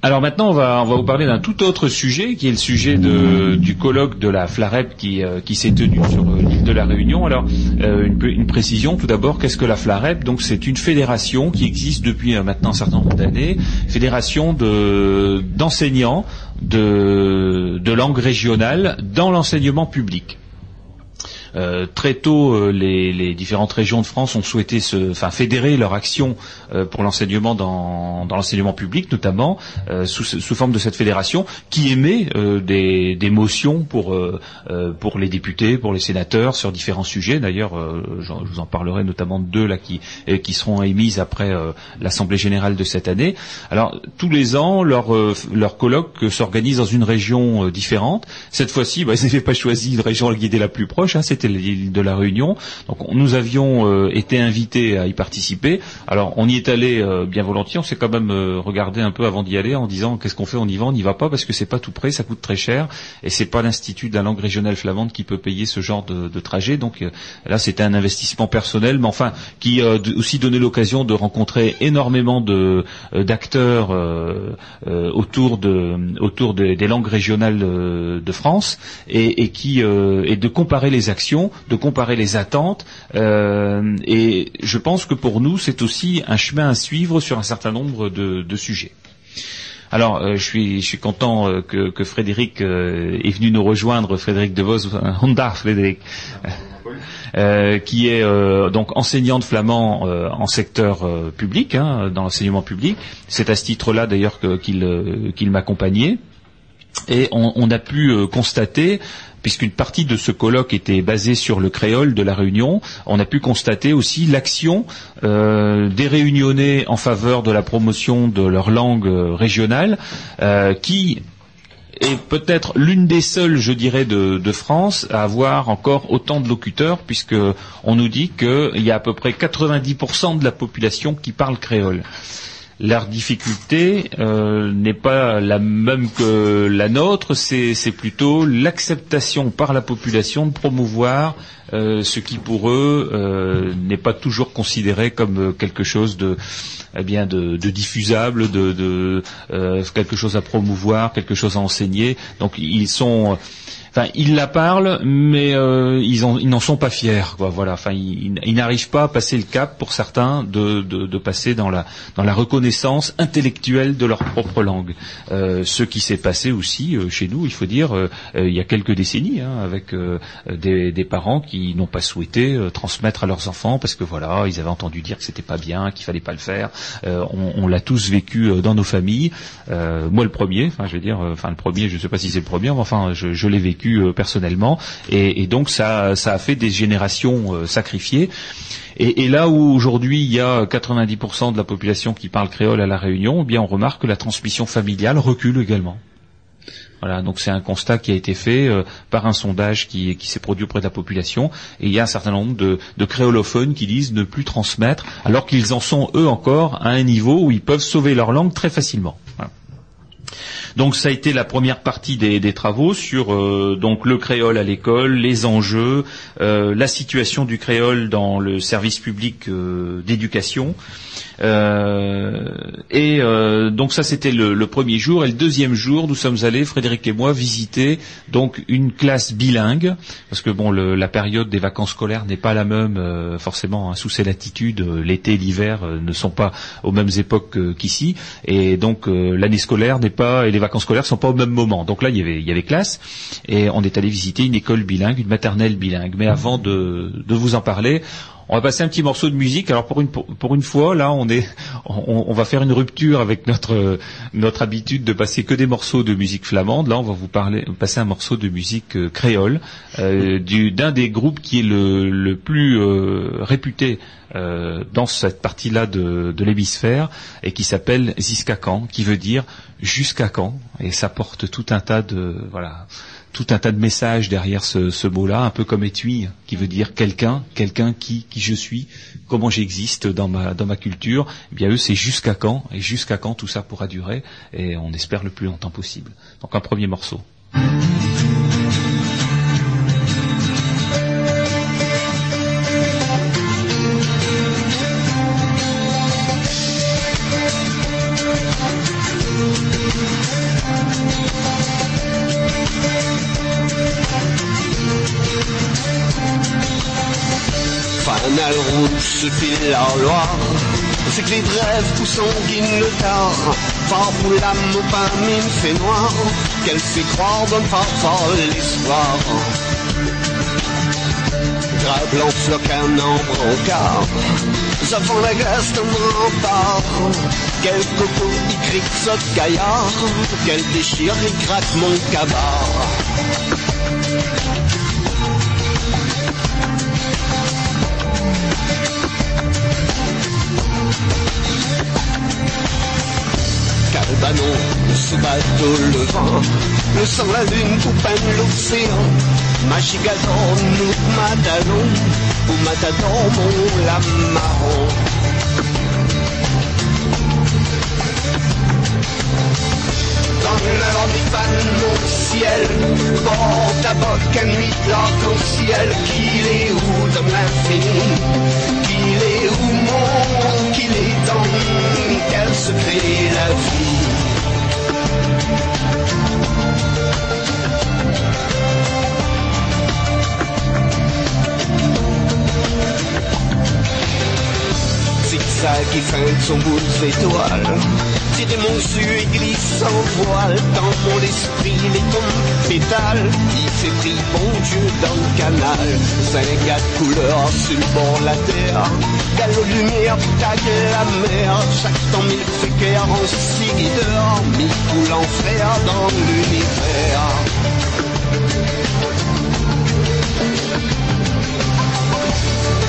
Alors maintenant, on va, on va vous parler d'un tout autre sujet, qui est le sujet de, du colloque de la FLAREP qui, euh, qui s'est tenu sur euh, l'île de la Réunion. Alors, euh, une, précision tout d'abord, qu'est-ce que la FLAREP? Donc, c'est une fédération qui existe depuis maintenant un certain nombre d'années, fédération de- d'enseignants de, de langue régionale dans l'enseignement public. Euh, très tôt, euh, les, les différentes régions de France ont souhaité se, enfin, fédérer leur action euh, pour l'enseignement dans, dans l'enseignement public, notamment sous, sous forme de cette fédération qui émet des, des motions pour pour les députés, pour les sénateurs sur différents sujets. D'ailleurs, je vous en parlerai notamment de deux là qui qui seront émises après l'assemblée générale de cette année. Alors tous les ans, leur leur colloque s'organise dans une région différente. Cette fois-ci, bah, ils n'avaient pas choisi une région qui était la plus proche, hein, l'île de la Réunion. Donc on- nous avions euh, été invités à y participer. Alors on y est allé euh, bien volontiers. On s'est quand même euh, regardé un peu avant d'y aller en disant qu'est-ce qu'on fait, on y va, on n'y va pas parce que c'est pas tout près, ça coûte très cher et c'est pas l'institut de la langue régionale flamande qui peut payer ce genre de, trajet. Donc là c'était un investissement personnel, mais enfin qui d- aussi donnait l'occasion de rencontrer énormément d'acteurs autour de autour de- des langues régionales de France et, et qui et de comparer les actions, de comparer les attentes. euh, et je pense que pour nous c'est aussi un chemin à suivre sur un certain nombre de, de sujets. Alors, euh, je suis, je suis content euh, que, que Frédéric euh, est venu nous rejoindre, Frédéric De Vos, Honda Frédéric, qui est donc enseignant de flamand en secteur public, hein, dans l'enseignement public. C'est à ce titre-là d'ailleurs qu'il qu'il m'accompagnait. Et on, on a pu constater, puisqu'une partie de ce colloque était basée sur le créole de la Réunion, on a pu constater aussi l'action euh, des Réunionnais en faveur de la promotion de leur langue euh, régionale, euh, qui est peut-être l'une des seules, je dirais, de, de France à avoir encore autant de locuteurs, puisque on nous dit qu'il y a à peu près 90% de la population qui parle créole. Leur difficulté euh, n'est pas la même que la nôtre, c'est plutôt l'acceptation par la population de promouvoir euh, ce qui pour eux euh, n'est pas toujours considéré comme quelque chose de eh bien de, diffusable, de, quelque chose à promouvoir, quelque chose à enseigner. Donc ils sont Enfin, ils la parlent, mais euh, ils en- ils n'en sont pas fiers. Quoi, voilà. Enfin, ils, ils n'arrivent pas à passer le cap pour certains de, de, de passer dans la dans la reconnaissance intellectuelle de leur propre langue. Euh, ce qui s'est passé aussi euh, chez nous, il faut dire, euh, euh, il y a quelques décennies, hein, avec des, des parents qui n'ont pas souhaité transmettre à leurs enfants parce que voilà, ils avaient entendu dire que c'était pas bien, qu'il fallait pas le faire. On on l'a tous vécu dans nos familles. Moi, le premier. Enfin, je veux dire, enfin le premier. Je ne sais pas si c'est le premier, mais enfin, je, je l'ai vécu euh, personnellement, et, donc ça, a fait des générations euh, sacrifiées. Et, là où aujourd'hui il y a 90% de la population qui parle créole à la Réunion, eh bien on remarque que la transmission familiale recule également. Voilà, donc c'est un constat qui a été fait euh, par un sondage qui, s'est produit auprès de la population, et il y a un certain nombre de, créolophones qui disent ne plus transmettre, alors qu'ils en sont eux encore à un niveau où ils peuvent sauver leur langue très facilement. Donc ça a été la première partie des, travaux sur euh, donc le créole à l'école, les enjeux, euh, la situation du créole dans le service public euh, d'éducation. Euh, et euh, donc ça c'était le, premier jour. Et le deuxième jour, nous sommes allés, Frédéric et moi, visiter donc une classe bilingue, parce que bon, la période des vacances scolaires n'est pas la même euh, forcément hein, sous ces latitudes. L'été, l'hiver ne sont pas aux mêmes époques qu'ici, et donc l'année scolaire n'est pas et les vacances scolaires sont pas au même moment. Donc là, il y avait il y avait classe, et on est allé visiter une école bilingue, une maternelle bilingue. Mais avant de, de vous en parler, on va passer un petit morceau de musique. Alors pour une pour, une fois, là, on est, on, va faire une rupture avec notre habitude de passer que des morceaux de musique flamande. Là, on va vous parler, passer un morceau de musique euh, créole euh, du d'un des groupes qui est le, plus euh, réputé dans cette partie-là de, de l'hémisphère et qui s'appelle Ziskakan, qui veut dire jusqu'à quand. Et ça porte tout un tas de voilà tout un tas de messages derrière ce, ce mot-là, un peu comme étui, qui veut dire quelqu'un, quelqu'un qui, qui je suis, comment j'existe dans ma, dans ma culture. Eh bien eux, c'est jusqu'à quand, et jusqu'à quand tout ça pourra durer, et on espère le plus longtemps possible. Donc un premier morceau. Se file la Loire, c'est que les rêves poussent sanguine le tard. Fort pour l'âme au mine fait noir, qu'elle fait croire le farfar les soirs. Drap blanc au quart, ça fend la glace comme rempart. Quel coco y crie saute gaillard, quel déchire et craque mon cabard. Calbanon, ce bateau le vent, le sang, la lune, tout peine l'océan. Machigador, nous madalon, ou matador, mon lamaron. Dans l'heure des pannes, mon ciel, porte à à nuit, l'arc-en-ciel, qu'il est où dans l'infini, qu'il est où qu'il est dans quel secret la vie. Zigzag qui feinte son bout d'étoile Tirer mon su et glisse en voile Dans mon esprit les tombes pétales fait brille bon Dieu dans le canal. Cinq gars de couleur sur le bord de la terre. Galop lumière tague la mer. Chaque temps mille fécaires en six guideurs Mille coule en fer dans l'univers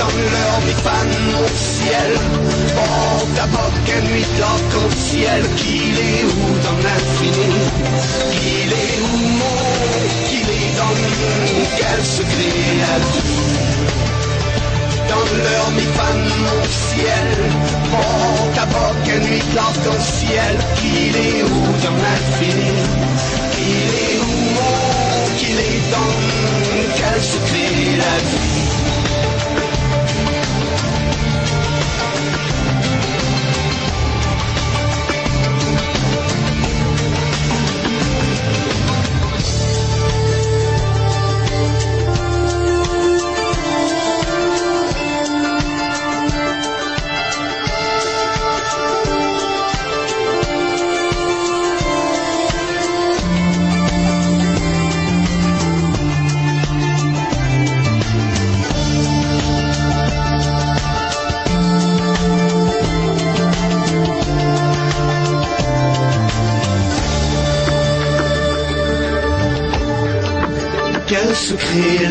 dans l'heure mes fans mon ciel. À boc à nuit l'arc-en-ciel Qu'il est où dans l'infini? Qu'il est où mon Qu'il est dans nous Quel secret la vie dans l'heure mes fans mon ciel. À boc à nuit l'arc-en-ciel Qu'il est où dans l'infini? Qu'il est où mon Qu'il est dans Quel secret la vie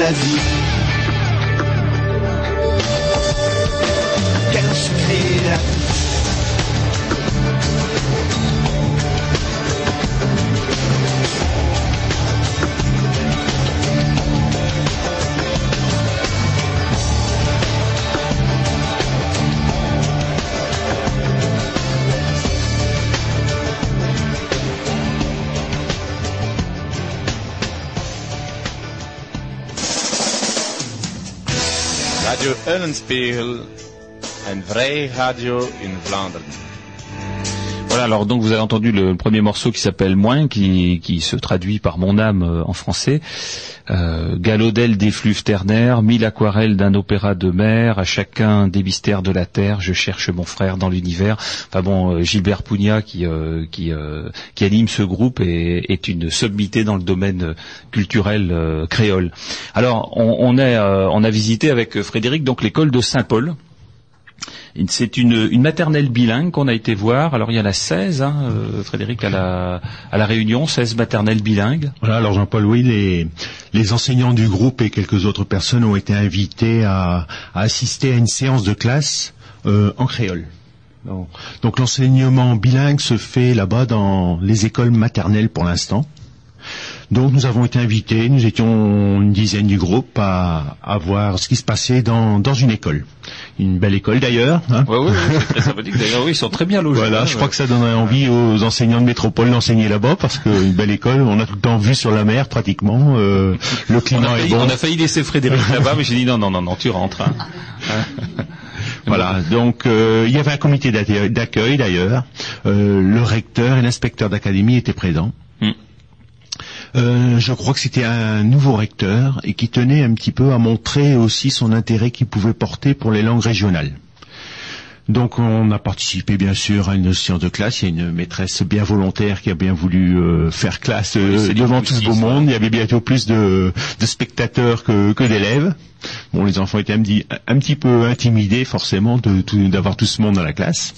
la vie Voilà, alors donc vous avez entendu le premier morceau qui s'appelle Moins, qui, qui se traduit par Mon âme euh, en français. Euh, Galodel d'effluves ternaires, mille aquarelles d'un opéra de mer, à chacun des mystères de la terre, je cherche mon frère dans l'univers. Enfin bon, euh, Gilbert Pugna qui, euh, qui, euh, qui anime ce groupe est, est une sommité dans le domaine culturel créole. Alors on, on a visité avec Frédéric donc l'école de Saint-Paul. C'est une, maternelle bilingue qu'on a été voir. Alors il y en a 16, hein, euh, Frédéric, à la, la Réunion, 16 maternelles bilingues. Alors Jean-Paul, oui, les, enseignants du groupe et quelques autres personnes ont été invités à, assister à une séance de classe euh, en créole. Donc l'enseignement bilingue se fait là-bas dans les écoles maternelles pour l'instant. Donc nous avons été invités, nous étions une dizaine du groupe à, à voir ce qui se passait dans, dans une école. Une belle école d'ailleurs. Hein. Ouais, ouais, ouais, c'est très sympathique. D'ailleurs, oui, ils sont très bien logés. Voilà, hein, je ouais. crois que ça donnerait envie aux enseignants de métropole d'enseigner là-bas parce qu'une belle école, on a tout le temps vu sur la mer pratiquement. euh, le on, a climat est failli, bon. on a failli laisser Frédéric là-bas, mais j'ai dit non, non, non, non, tu rentres. hein. Voilà, donc euh, il y avait un comité d'accueil d'accueil, d'ailleurs. Euh, le recteur et l'inspecteur d'académie étaient présents. Euh, je crois que c'était un nouveau recteur et qui tenait un petit peu à montrer aussi son intérêt qu'il pouvait porter pour les langues régionales. Donc on a participé bien sûr à une séance de classe. Il y a une maîtresse bien volontaire qui a bien voulu euh, faire classe euh, devant tout ce beau monde. Il y avait bientôt plus de, de spectateurs que, que d'élèves. Bon, les enfants étaient un, petit- un petit peu intimidés forcément de d'avoir tout ce monde dans la classe.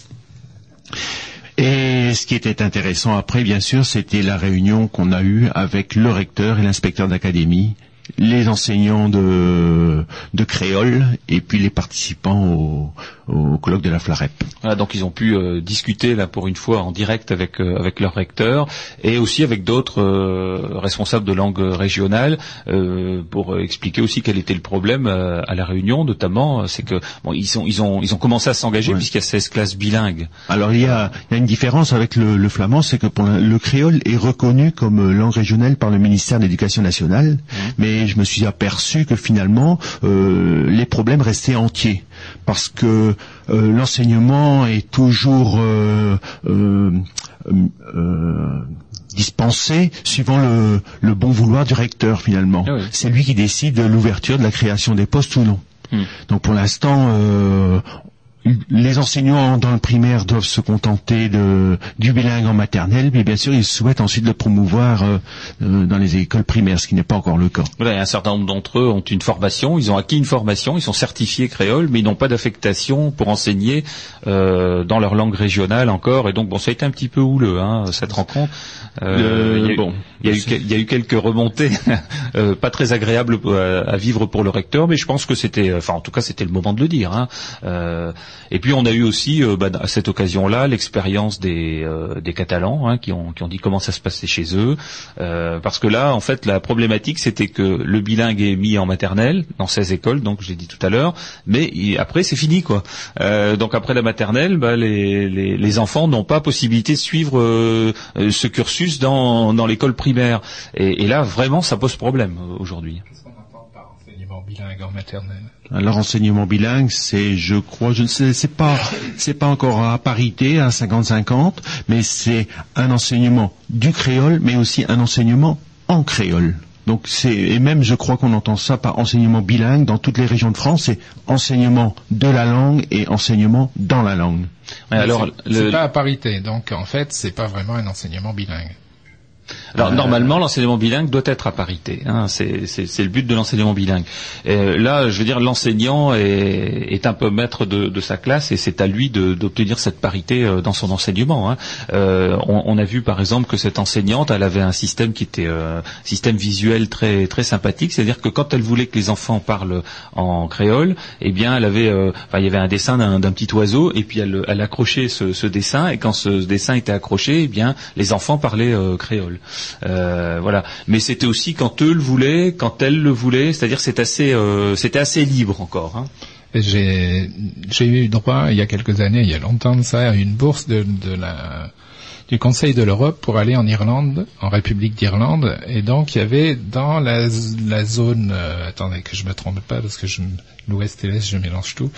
Et ce qui était intéressant après, bien sûr, c'était la réunion qu'on a eue avec le recteur et l'inspecteur d'académie, les enseignants de, créole et puis les participants au, au colloque de la Flarep. Voilà, donc ils ont pu euh, discuter là pour une fois en direct avec euh, avec leur recteur et aussi avec d'autres euh, responsables de langue régionale euh, pour expliquer aussi quel était le problème euh, à la réunion notamment c'est que bon ils sont ils ont ils ont commencé à s'engager Ouais. puisqu'il y a 16 classes bilingues. Alors il y a, il y a une différence avec le, le flamand, c'est que pour le, le créole est reconnu comme langue régionale par le ministère de l'Éducation nationale, mais je me suis aperçu que finalement euh, les problèmes restaient entiers parce que euh, l'enseignement est toujours euh, euh, euh, dispensé suivant le, le bon vouloir du recteur finalement. Ah oui. C'est lui qui décide de l'ouverture de la création des postes ou non. Hmm. Donc pour l'instant, euh, les enseignants dans le primaire doivent se contenter de, du bilingue en maternelle, mais bien sûr ils souhaitent ensuite le promouvoir euh, euh, dans les écoles primaires, ce qui n'est pas encore le cas. Voilà, et un certain nombre d'entre eux ont une formation, ils ont acquis une formation, ils sont certifiés créoles, mais ils n'ont pas d'affectation pour enseigner euh, dans leur langue régionale encore. Et donc, bon, ça a été un petit peu houleux, hein, cette rencontre. Euh, il y a eu- bon, il y, a eu, quel- il y a eu quelques remontées euh, pas très agréables à, à vivre pour le recteur, mais je pense que c'était, enfin, en tout cas, c'était le moment de le dire. Hein. Et puis, on a eu aussi, euh, bah, à cette occasion-là, l'expérience des, euh, Catalans hein, qui, ont, qui ont dit comment ça se passait chez eux. Euh, parce que là, en fait, la problématique, c'était que le bilingue est mis en maternelle dans 16 écoles, donc j'ai dit tout à l'heure, mais après c'est fini quoi. Donc après la maternelle, bah, les, les, enfants n'ont pas possibilité de suivre ce cursus dans, dans l'école primaire. Et, et là, vraiment, ça pose problème aujourd'hui. Bilingue en maternelle Alors enseignement bilingue, c'est, je crois, je ne sais, c'est pas, c'est pas encore à parité, à 50-50, mais c'est un enseignement du créole, mais aussi un enseignement en créole. Donc c'est, et même je crois qu'on entend ça par enseignement bilingue dans toutes les régions de France, c'est enseignement de la langue et enseignement dans la langue. Ouais, alors, c'est le- c'est pas à parité, donc en fait, c'est pas vraiment un enseignement bilingue. Alors Euh, normalement, l'enseignement bilingue doit être à parité. Hein, c'est, le but de l'enseignement bilingue. Et là, je veux dire, l'enseignant est, est un peu maître de, de sa classe et c'est à lui d'obtenir cette parité euh, dans son enseignement. hein. Euh, on, on a vu par exemple que cette enseignante, elle avait un système qui était euh, système visuel très très sympathique. C'est-à-dire que quand elle voulait que les enfants parlent en créole, eh bien, elle avait, euh, enfin, il y avait un dessin d'un, d'un petit oiseau et puis elle, elle accrochait ce, ce dessin et quand ce dessin était accroché, eh bien, les enfants parlaient euh, créole. Euh, voilà. Mais c'était aussi quand eux le voulaient, quand elle le voulait. C'est-à-dire, c'est assez, euh, c'était assez libre encore. Hein. J'ai j'ai eu droit il y a quelques années, il y a longtemps de ça, à une bourse de, de la du Conseil de l'Europe pour aller en Irlande, en République d'Irlande, et donc il y avait dans la, zone, euh, attendez que je me trompe pas parce que je l'ouest et l'est je mélange tout,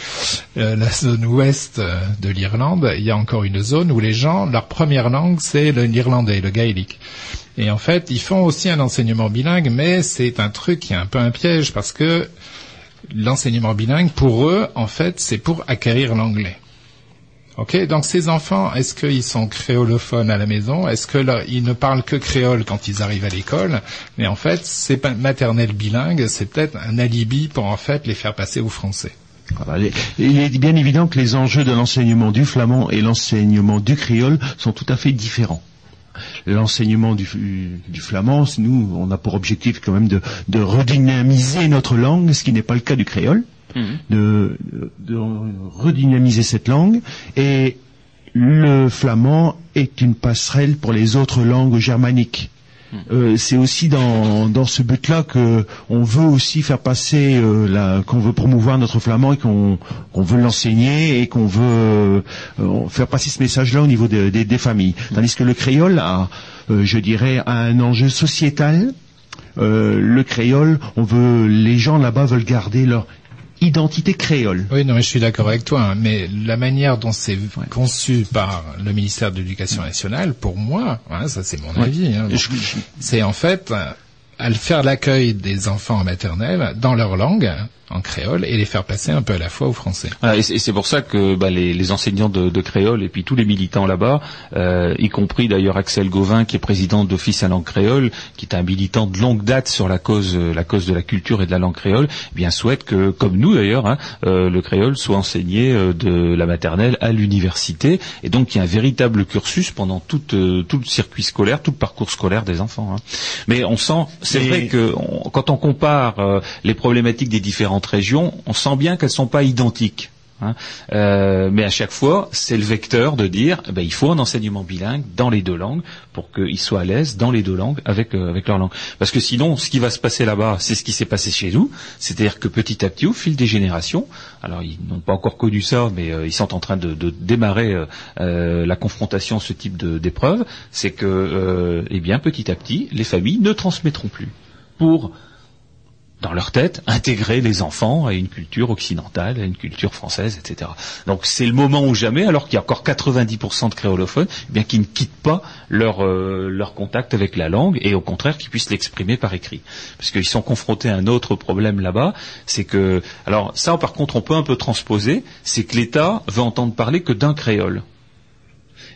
Euh, la zone ouest euh, de l'Irlande, il y a encore une zone où les gens leur première langue c'est l'irlandais, le gaélique. Et en fait, ils font aussi un enseignement bilingue, mais c'est un truc qui est un peu un piège parce que l'enseignement bilingue, pour eux, en fait, c'est pour acquérir l'anglais. Ok, donc ces enfants, est-ce qu'ils sont créolophones à la maison? Est-ce que là, ils ne parlent que créole quand ils arrivent à l'école? Mais en fait, c'est pas maternelle bilingue, c'est peut-être un alibi pour en fait les faire passer au français. Il est bien évident que les enjeux de l'enseignement du flamand et l'enseignement du créole sont tout à fait différents. L'enseignement du, flamand, nous, on a pour objectif quand même de redynamiser notre langue, ce qui n'est pas le cas du créole, de, de redynamiser cette langue. Et le flamand est une passerelle pour les autres langues germaniques. Euh, c'est aussi dans, dans ce but-là que on veut aussi faire passer, euh, la- qu'on veut promouvoir notre flamand et qu'on qu'on veut l'enseigner et qu'on veut euh, faire passer ce message-là au niveau des- des- des familles. Tandis que le créole a, euh, je dirais, a un enjeu sociétal. Le créole, on veut, les gens là-bas veulent garder leur identité créole. Oui, non, mais je suis d'accord avec toi, hein, mais la manière dont c'est conçu par le ministère de l'Éducation nationale, pour moi, hein, ça c'est mon Ouais. avis, hein, bon, c'est en fait euh, à le faire l'accueil des enfants en maternelle dans leur langue, en créole, et les faire passer un peu à la fois au français. Voilà, et c'est pour ça que bah, les, les enseignants de, de créole et puis tous les militants là-bas, euh, y compris d'ailleurs Axel Gauvin qui est président d'Office à langue créole, qui est un militant de longue date sur la cause, euh, la cause de la culture et de la langue créole, eh bien souhaite que, comme nous d'ailleurs, hein, euh, le créole soit enseigné euh, de la maternelle à l'université, et donc il y a un véritable cursus pendant tout, euh, tout le circuit scolaire, tout le parcours scolaire des enfants. hein. Mais on sent, c'est Mais- vrai que on- quand on compare euh, les problématiques des différentes régions, on sent bien qu'elles sont pas identiques. hein. Euh, mais à chaque fois, c'est le vecteur de dire, eh ben, il faut un enseignement bilingue dans les deux langues pour qu'ils soient à l'aise dans les deux langues avec euh, avec leur langue. Parce que sinon, ce qui va se passer là-bas, c'est ce qui s'est passé chez nous, c'est-à-dire que petit à petit, au fil des générations, alors ils n'ont pas encore connu ça, mais euh, ils sont en train de, démarrer la confrontation ce type d'épreuve, c'est que, eh bien, petit à petit, les familles ne transmettront plus pour dans leur tête, intégrer les enfants à une culture occidentale, à une culture française, etc. Donc c'est le moment ou jamais, alors qu'il y a encore 90% de créolophones, eh bien qui ne quittent pas leur euh, leur contact avec la langue et au contraire qui puissent l'exprimer par écrit, parce qu'ils sont confrontés à un autre problème là-bas, c'est que alors ça par contre on peut un peu transposer, c'est que l'État veut entendre parler que d'un créole.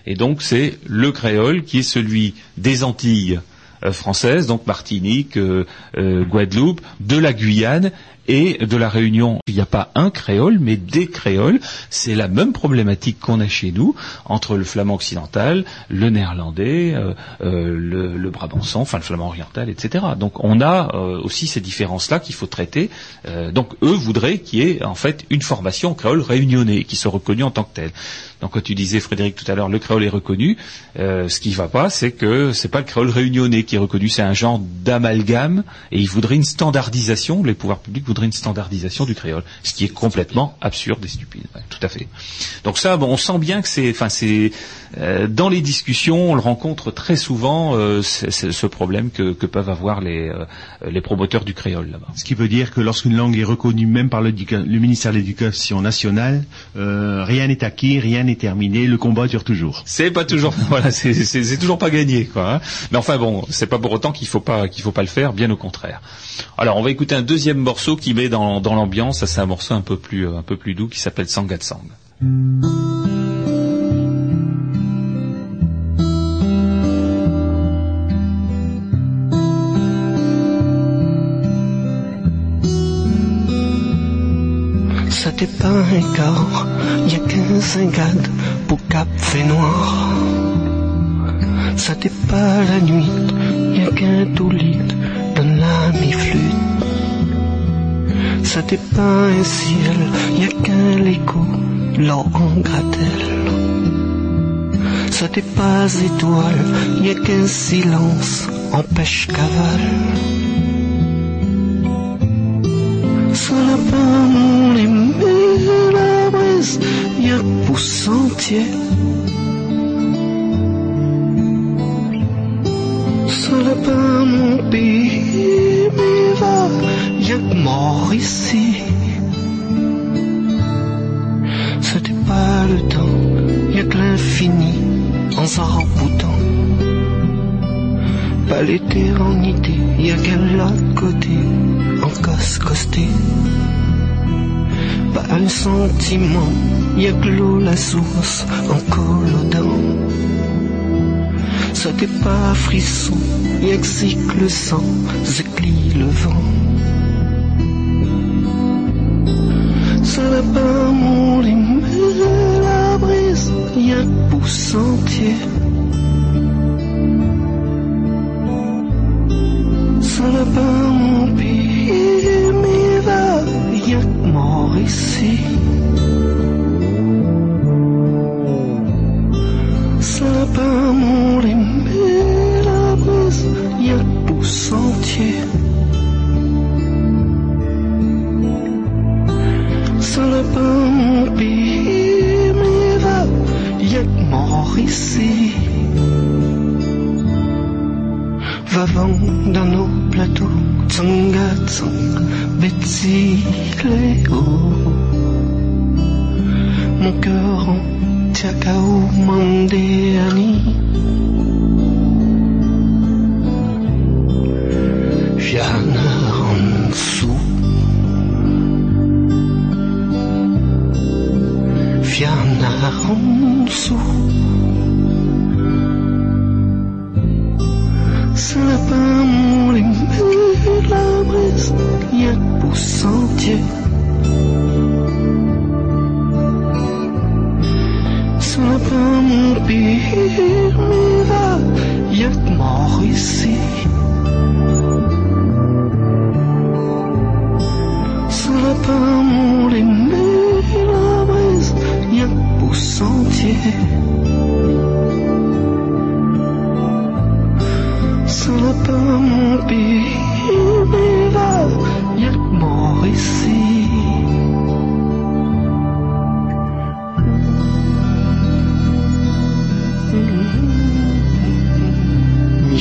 Et donc c'est le créole qui est celui des Antilles euh, françaises, donc Martinique, euh, euh, Guadeloupe, de la Guyane et de la Réunion. Il n'y a pas un créole, mais des créoles. C'est la même problématique qu'on a chez nous entre le flamand occidental, le néerlandais, euh, euh, le, brabançon, enfin le flamand oriental, etc. Donc on a euh, aussi ces différences-là qu'il faut traiter. Donc eux voudraient qu'il y ait en fait une formation créole réunionnais qui soit reconnue en tant que telle. Donc quand tu disais Frédéric tout à l'heure, le créole est reconnu. ce qui va pas, c'est que c'est pas le créole réunionnais qui est reconnu, c'est un genre d'amalgame et ils voudraient une standardisation. Les pouvoirs publics voudraient une standardisation du créole, ce qui est complètement absurde et stupide. Ouais, tout à fait. Donc ça, bon, on sent bien que c'est, enfin c'est dans les discussions, on le rencontre très souvent euh, c'est- c'est ce problème que, que peuvent avoir les euh, les promoteurs du créole là-bas. Ce qui veut dire que lorsqu'une langue est reconnue même par le, le ministère de l'Éducation nationale, euh, rien n'est acquis, rien n'est terminé, le combat dure toujours. C'est pas toujours, voilà, c'est- c'est c'est toujours pas gagné, quoi. hein. Mais enfin bon, c'est pas pour autant qu'il faut pas qu'il faut pas le faire, bien au contraire. Alors on va écouter un deuxième morceau qui met dans, dans l'ambiance. Ça c'est un morceau un peu plus euh, un peu plus doux qui s'appelle Sangatsang. C'était pas un corps, y a qu'un cingade pour cap fait noir. C'était pas la nuit, y a qu'un tout lit dans la mi-flûte. C'était pas un ciel, y a qu'un l'écho, l'or en gratelle. C'était pas étoile, y a qu'un silence en pêche cavale. Ça pas mon aimé la brise, a pour sentier. N'a pas mon pays, mais va, y a que mort ici. C'était pas le temps, y a que l'infini en s'araboutant. Pas l'éternité, y a qu'un l'autre côté, en casse un sentiment, y a l'eau la source, en collodant. T'est pas frisson, y a que le sang, zéclit le vent. Ça n'a pas mon la brise, y a que pour sentier. Ça n'a pas mort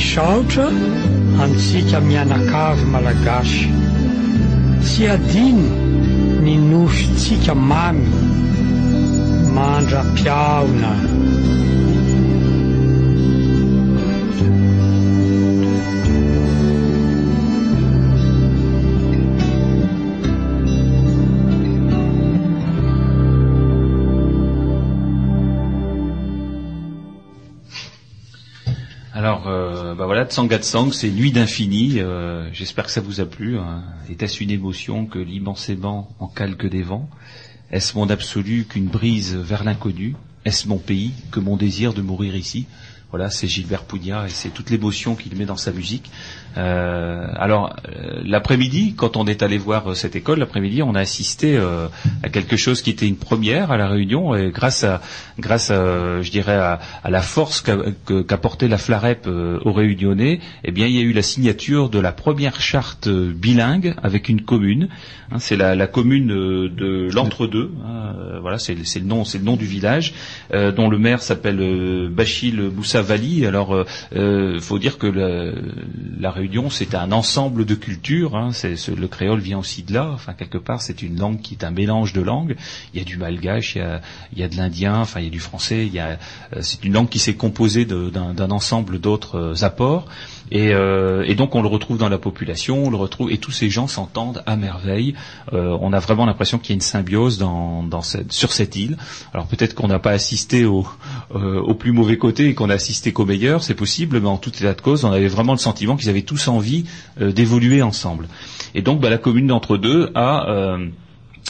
misaotra amintsika mianakavy malagasy. Tsy adiny ny nosotsika mamy mandra-piaona. C'est Nuit d'infini. euh, J'espère que ça vous a plu. hein. Était-ce une émotion que l'immensément en calque des vents Est-ce mon absolu qu'une brise vers l'inconnu? Est-ce mon pays que mon désir de mourir ici? Voilà, c'est Gilbert Pugnat et c'est toute l'émotion qu'il met dans sa musique. Euh, alors, euh, l'après-midi, quand on est allé voir euh, cette école, l'après-midi, on a assisté à quelque chose qui était une première à la Réunion, et grâce à, grâce à, je dirais, à, la force qu'apportait la Flarep aux Réunionnais, eh bien, il y a eu la signature de la première charte bilingue avec une commune. Hein, c'est la, la commune de l'entre-deux. hein, voilà, c'est le nom, le nom du village dont le maire s'appelle Bachil Alors, euh, euh, faut dire que la Réunion, c'est un ensemble de cultures. Hein, le créole vient aussi de là. Enfin, quelque part, c'est une langue qui est un mélange de langues. Il y a du malgache, il y a, il y a de l'indien, enfin, il y a du français. Il y a, euh, c'est une langue qui s'est composée d'un ensemble d'autres euh, apports. Et, euh, et donc on le retrouve dans la population, on le retrouve et tous ces gens s'entendent à merveille. Euh, on a vraiment l'impression qu'il y a une symbiose sur cette île. Alors peut-être qu'on n'a pas assisté au, euh, au plus mauvais côté et qu'on a assisté qu'au meilleur, c'est possible, mais en tout état de cause, on avait vraiment le sentiment qu'ils avaient tous envie d'évoluer ensemble. Et donc bah, la commune d'entre deux a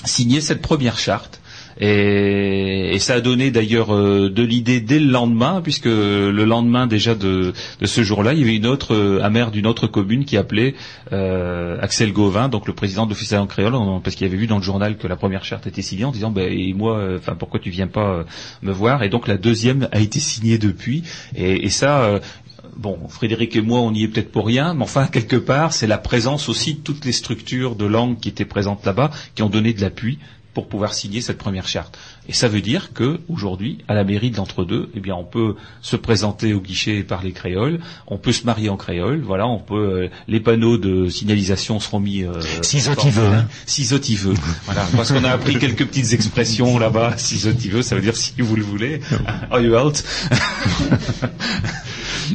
signé cette première charte. Et, ça a donné d'ailleurs euh, de l'idée dès le lendemain, puisque le lendemain déjà de, ce jour-là, il y avait une autre, euh, un maire d'une autre commune qui appelait euh, Axel Gauvin, donc le président de l'Office en créole, parce qu'il avait vu dans le journal que la première charte était signée, en disant, ben, et moi, euh, enfin, pourquoi tu viens pas euh, me voir? Et donc la deuxième a été signée depuis, et, et ça. euh, Bon, Frédéric et moi, on n'y est peut-être pour rien, mais enfin, quelque part, c'est la présence aussi de toutes les structures de langue qui étaient présentes là-bas, qui ont donné de l'appui pour pouvoir signer cette première charte. Et ça veut dire que aujourd'hui, à la mairie de l'entre-deux, eh bien, on peut se présenter au guichet et parler créole, on peut se marier en créole, voilà, on peut, euh, les panneaux de signalisation seront mis. Euh, Cisotiveux, hein. Cisotiveux, voilà, parce qu'on a appris quelques petites expressions là-bas. Cisotiveux, ça veut dire si vous le voulez. Are you out?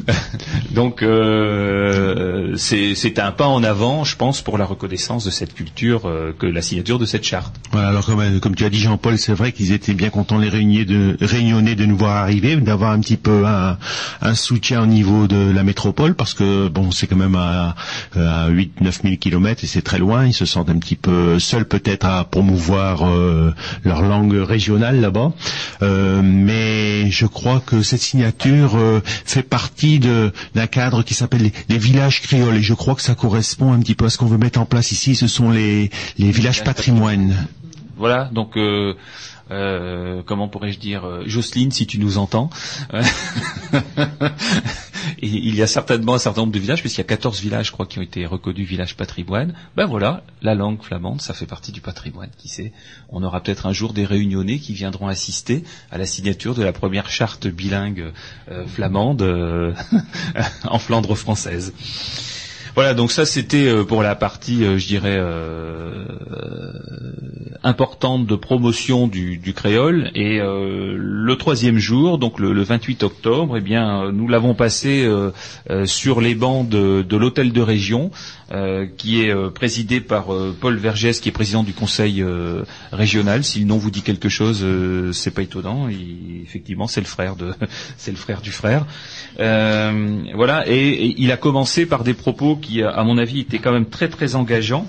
Donc euh, c'est un pas en avant, je pense, pour la reconnaissance de cette culture euh, que la signature de cette charte. Voilà, alors comme, euh, comme tu as dit Jean-Paul, c'est vrai qu'ils étaient bien contents les réunionnais de, réunionnais de nous voir arriver, d'avoir un petit peu un, un soutien au niveau de la métropole, parce que bon, c'est quand même à, à 8-9 000 kilomètres et c'est très loin. Ils se sentent un petit peu seuls peut-être à promouvoir euh, leur langue régionale là-bas. Euh, mais je crois que cette signature euh, fait partie d'un cadre qui s'appelle les, les villages créoles et je crois que ça correspond un petit peu à ce qu'on veut mettre en place ici. Ce sont les, les villages patrimoine. Voilà, donc euh, euh, comment pourrais-je dire, euh, Jocelyne, si tu nous entends. euh, il y a certainement un certain nombre de villages, puisqu'il y a 14 villages, je crois, qui ont été reconnus villages patrimoine. Ben voilà, la langue flamande, ça fait partie du patrimoine. Qui sait On aura peut-être un jour des réunionnais qui viendront assister à la signature de la première charte bilingue flamande en Flandre française. Voilà, donc ça c'était euh, pour la partie, euh, je dirais, euh, importante de promotion du, créole. Et le troisième jour, donc le, le 28 octobre, eh bien, nous l'avons passé sur les bancs de, l'hôtel de région, qui est présidé par Paul Vergès, qui est président du conseil régional. Si le nom vous dit quelque chose, c'est pas étonnant. Il- effectivement, c'est le frère de, c'est le frère du frère. Voilà, et il a commencé par des propos qui, à mon avis, étaient quand même très très engageants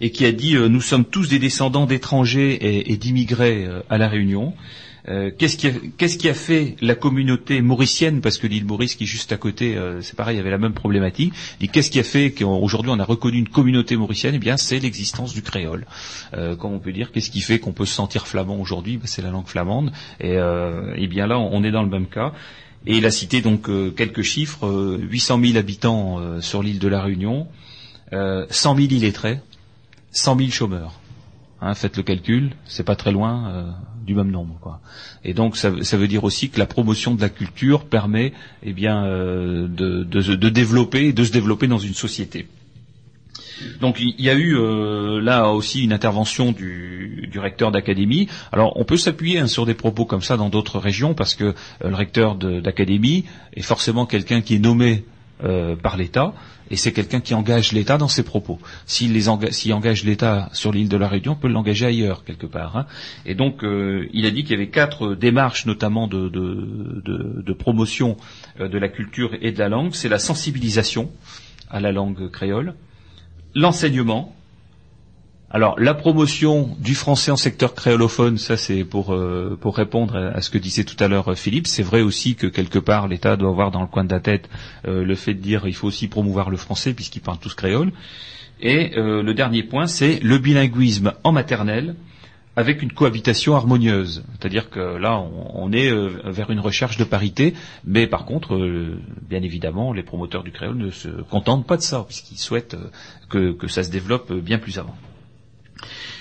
et qui a dit euh, nous sommes tous des descendants d'étrangers et, d'immigrés euh, à la Réunion. Euh, qu'est-ce qui, a, qu'est-ce qui a fait la communauté mauricienne? Parce que l'île Maurice qui est juste à côté, euh, c'est pareil, il y avait la même problématique. Et qu'est-ce qui a fait qu'aujourd'hui on a reconnu une communauté mauricienne? Eh bien, c'est l'existence du créole. Euh, comme on peut dire, qu'est-ce qui fait qu'on peut se sentir flamand aujourd'hui? Ben, C'est la langue flamande. Et, euh, et bien là, on est dans le même cas. Et il a cité donc euh, quelques chiffres euh, 800 000 habitants euh, sur l'île de la Réunion, euh, 100 000 illettrés. 100 000 chômeurs. Hein, faites le calcul, c'est pas très loin euh, du même nombre. Quoi. Et donc ça, ça veut dire aussi que la promotion de la culture permet eh bien, euh, de, de, de développer, de se développer dans une société. Donc il y a eu euh, là aussi une intervention du, recteur d'académie. Alors on peut s'appuyer hein, sur des propos comme ça dans d'autres régions parce que euh, le recteur d'académie est forcément quelqu'un qui est nommé euh, par l'État et c'est quelqu'un qui engage l'État dans ses propos. S'il engage l'État sur l'île de la Réunion, on peut l'engager ailleurs quelque part. hein. Et donc il a dit qu'il y avait quatre démarches notamment de, promotion de la culture et de la langue. C'est la sensibilisation à la langue créole, l'enseignement. Alors la promotion du français en secteur créolophone, ça c'est pour euh, pour répondre à, ce que disait tout à l'heure euh, Philippe. C'est vrai aussi que quelque part l'État doit avoir dans le coin de la tête euh, le fait de dire il faut aussi promouvoir le français puisqu'ils parlent tous créole. Et le dernier point, c'est le bilinguisme en maternelle avec une cohabitation harmonieuse. C'est-à-dire que là, on, est euh, vers une recherche de parité, mais par contre, euh, bien évidemment, les promoteurs du créole ne se contentent pas de ça, puisqu'ils souhaitent euh, que, ça se développe bien plus avant.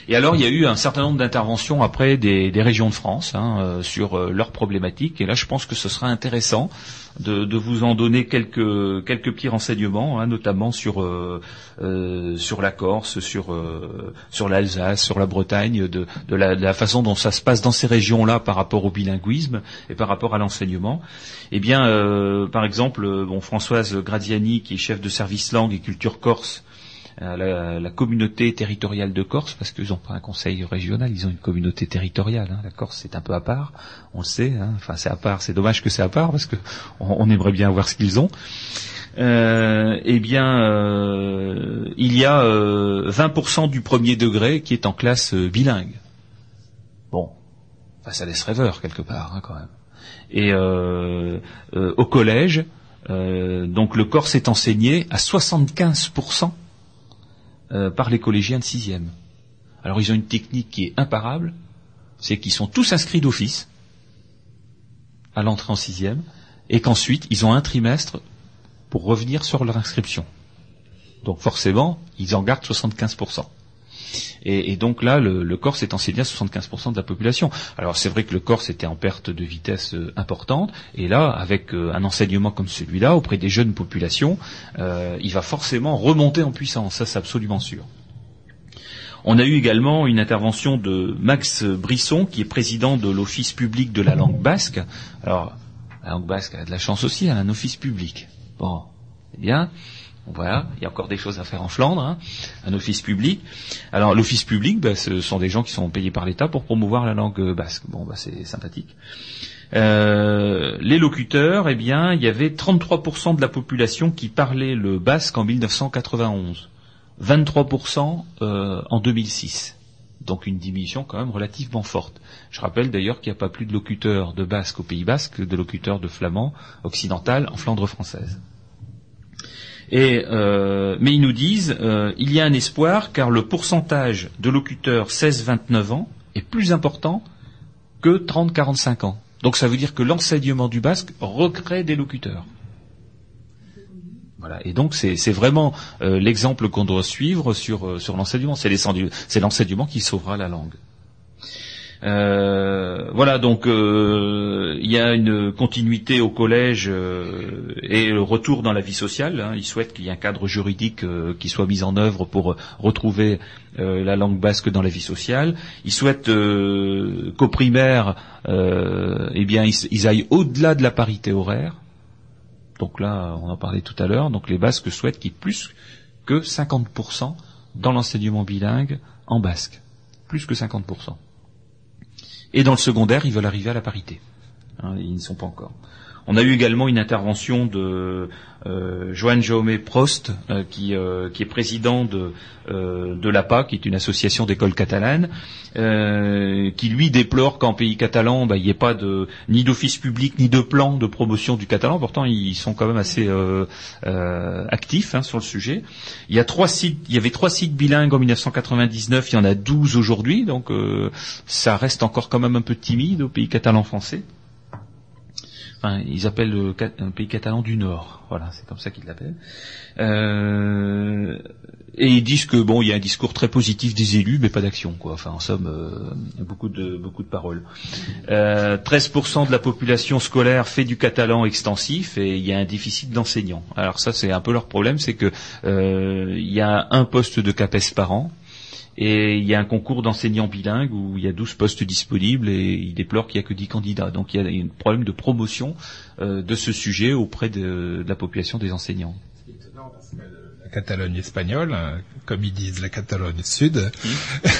Et alors, il y a eu un certain nombre d'interventions après des, régions de France hein, euh, sur euh, leurs problématiques. Et là, je pense que ce sera intéressant de, vous en donner quelques, quelques petits renseignements, hein, notamment sur, euh, sur la Corse, sur, sur l'Alsace, sur la Bretagne, de, la, façon dont ça se passe dans ces régions-là par rapport au bilinguisme et par rapport à l'enseignement. Eh bien, par exemple, bon, Françoise Gradiani, qui est chef de service langue et culture corse, la, la communauté territoriale de Corse, parce qu'ils n'ont pas un conseil régional, ils ont une communauté territoriale. hein. La Corse, c'est un peu à part, on le sait. hein. Enfin, c'est à part. C'est dommage que c'est à part, parce que on, on aimerait bien voir ce qu'ils ont. euh, eh bien, euh, il y a euh, 20% du premier degré qui est en classe euh, bilingue. Bon, enfin, ça laisse rêveur quelque part hein, quand même. Et euh, euh, au collège, euh, donc le corse est enseigné à 75% euh, par les collégiens de sixième. Alors ils ont une technique qui est imparable, c'est qu'ils sont tous inscrits d'office à l'entrée en sixième, et qu'ensuite ils ont un trimestre pour revenir sur leur inscription. Donc forcément, ils en gardent 75%. Et, donc là, le, Corse est enseigné à 75% de la population. Alors c'est vrai que le Corse était en perte de vitesse euh, importante, et là, avec euh, un enseignement comme celui-là, auprès des jeunes populations, euh, il va forcément remonter en puissance, ça c'est absolument sûr. On a eu également une intervention de Max Brisson, qui est président de l'Office public de la langue basque. Alors, la langue basque a de la chance aussi, elle a un office public. Bon, c'est bien. Voilà, il y a encore des choses à faire en Flandre, hein, un office public. Alors l'office public, ben, ce sont des gens qui sont payés par l'État pour promouvoir la langue euh, basque. Bon, ben, c'est sympathique. Euh, les locuteurs, eh bien, il y avait 33% de la population qui parlait le basque en 1991, 23% euh, en 2006. Donc une diminution quand même relativement forte. Je rappelle d'ailleurs qu'il n'y a pas plus de locuteurs de basque au Pays basque que de locuteurs de flamand occidental en Flandre française. Et, euh, mais ils nous disent euh, il y a un espoir car le pourcentage de locuteurs 16-29 ans est plus important que 30-45 ans. Donc ça veut dire que l'enseignement du basque recrée des locuteurs. Voilà. Et donc c'est vraiment euh, l'exemple qu'on doit suivre sur, euh, l'enseignement c'est l'enseignement qui sauvera la langue. Euh, voilà, donc euh, il y a une continuité au collège euh, et le retour dans la vie sociale. Hein. Ils souhaitent qu'il y ait un cadre juridique qui soit mis en œuvre pour retrouver la langue basque dans la vie sociale. Ils souhaitent qu'au primaire, eh bien, ils, ils aillent au-delà de la parité horaire. Donc là, on en parlait tout à l'heure. Donc les Basques souhaitent qu'il y ait plus que 50% dans l'enseignement bilingue en basque. Plus que 50%. Et dans le secondaire, ils veulent arriver à la parité. Hein, ils ne sont pas encore. On a eu également une intervention de euh, Joan Jaume Prost, euh, qui, euh, qui, est président de, euh, de l'APA, qui est une association d'écoles catalanes, qui lui déplore qu'en pays catalan, bah, il n'y ait pas ni d'office public, ni de plan de promotion du catalan. Pourtant, ils sont quand même assez actifs hein, sur le sujet. Il y, a trois sites, il y avait trois sites bilingues en 1999, il y en a 12 aujourd'hui, donc ça reste encore quand même un peu timide au pays catalan français. Enfin, ils appellent le, un pays catalan du Nord. Voilà, c'est comme ça qu'ils l'appellent. Euh, et ils disent que bon, il y a un discours très positif des élus, mais pas d'action, quoi. Enfin, en somme, euh, beaucoup de beaucoup de paroles. Euh, 13% de la population scolaire fait du catalan extensif et il y a un déficit d'enseignants. Alors ça, c'est un peu leur problème, c'est que euh, il y a un poste de CAPES par an. Et il y a un concours d'enseignants bilingues où il y a 12 postes disponibles et il déplore qu'il n'y a que 10 candidats. Donc il y a un problème de promotion euh, de ce sujet auprès de, de, la population des enseignants. C'est étonnant parce que la Catalogne espagnole, comme ils disent la Catalogne sud, mmh.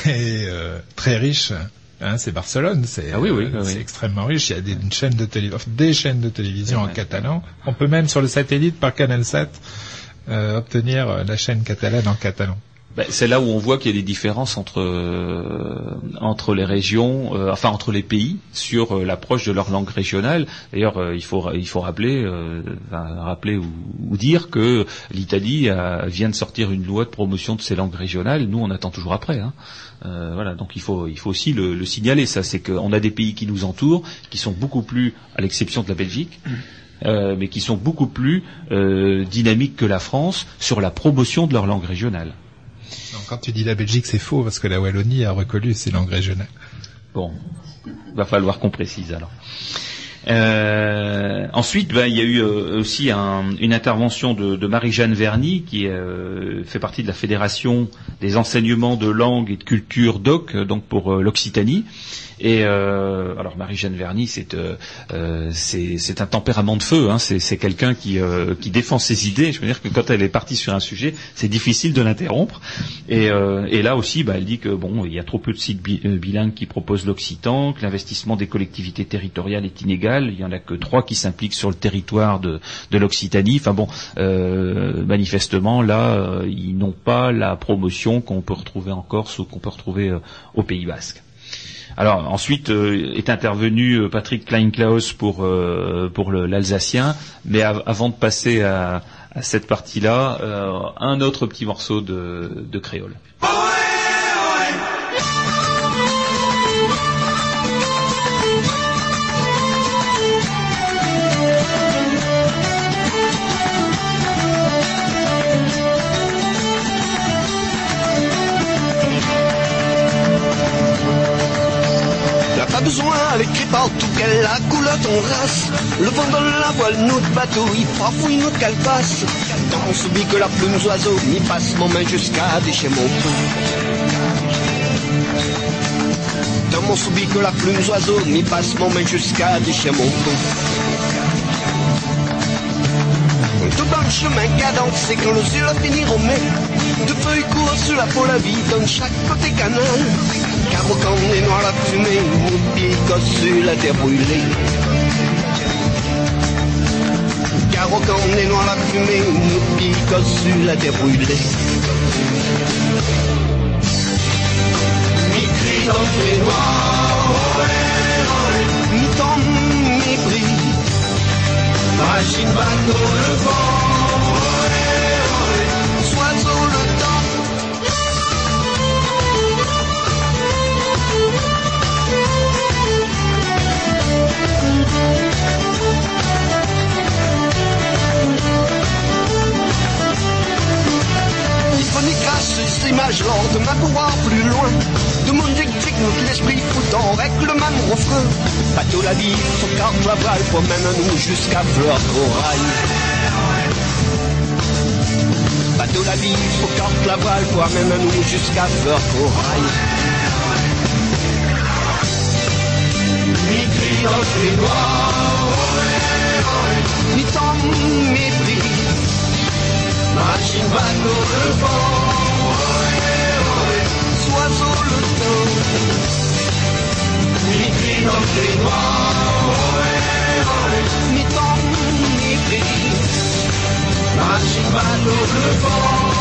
est euh, très riche. Hein, c'est Barcelone, c'est ah oui, oui, euh, oui. extrêmement riche. Il y a des, une chaîne de télé, des chaînes de télévision en catalan. On peut même sur le satellite par Canal 7 euh, obtenir la chaîne catalane en catalan. Ben, c'est là où on voit qu'il y a des différences entre euh, entre les régions, euh, enfin entre les pays sur euh, l'approche de leur langue régionale. D'ailleurs, il faut il faut rappeler rappeler ou, dire que l'Italie vient de sortir une loi de promotion de ses langues régionales. Nous, on attend toujours après. Hein. voilà, donc il faut il faut aussi le, le signaler. Ça, c'est qu'on a des pays qui nous entourent, qui sont beaucoup plus, à l'exception de la Belgique. Mais qui sont beaucoup plus dynamiques que la France sur la promotion de leur langue régionale. Quand tu dis la Belgique, c'est faux, parce que la Wallonie a reconnu ses langues régionales. Bon, va falloir qu'on précise alors. Euh, ensuite, ben, il y a eu euh, aussi un, une intervention de, de Marie-Jeanne Verny, qui euh, fait partie de la Fédération des enseignements de langue et de culture DOC, donc pour l'Occitanie. Et euh, alors Marie-Jeanne Verny, c'est euh, c'est un tempérament de feu. Hein, c'est quelqu'un qui, euh, qui défend ses idées. Je veux dire que quand elle est partie sur un sujet, c'est difficile de l'interrompre. Et, euh, et là aussi, bah, elle dit que bon, il y a trop peu de sites bi- euh, bilingues qui proposent l'occitan, que l'investissement des collectivités territoriales est inégal. Il y en a que trois qui s'impliquent sur le territoire de, de l'Occitanie. Enfin bon, euh, manifestement là, euh, ils n'ont pas la promotion qu'on peut retrouver en Corse ou qu'on peut retrouver euh, au Pays Basque. Alors ensuite euh, est intervenu euh, Patrick Kleinklaus pour euh, pour l'Alsacien, mais av- avant de passer à, cette partie-là, un autre petit morceau de, créole. Partout qu'elle la coulotte on race. Le vent dans la voile, notre bateau, il farfouille notre calebasse. Dans mon soubi que la plume oiseau, m'y passe mon main jusqu'à déchirer mon cou. Dans mon soubi que la plume oiseau, m'y passe mon main jusqu'à déchirer mon cou. Tout par le chemin cadencé quand nos yeux finiront mais De feuilles courent sur la peau la vie dans chaque côté canal Car au camp est noir la fumée Mon pied gosse sur la terre brûlée. Car au camp est noir la fumée Mon pied gosse sur la terre brûlée. Mi cri dans les noirs Mi tombe, mi brille Machine bateau le vent, ces images lors de ma pouvoir plus loin De mon notre l'esprit foutant avec le même refrain. Bateau la vie, faut carte la voile, promène nous jusqu'à fleur corail Bateau la vie, faut carte la voile, promène nous jusqu'à fleur corail cri dans les noirs, mi tombe, mi brille Machine bateau le vent, le temps, mi gris. Machine le vent,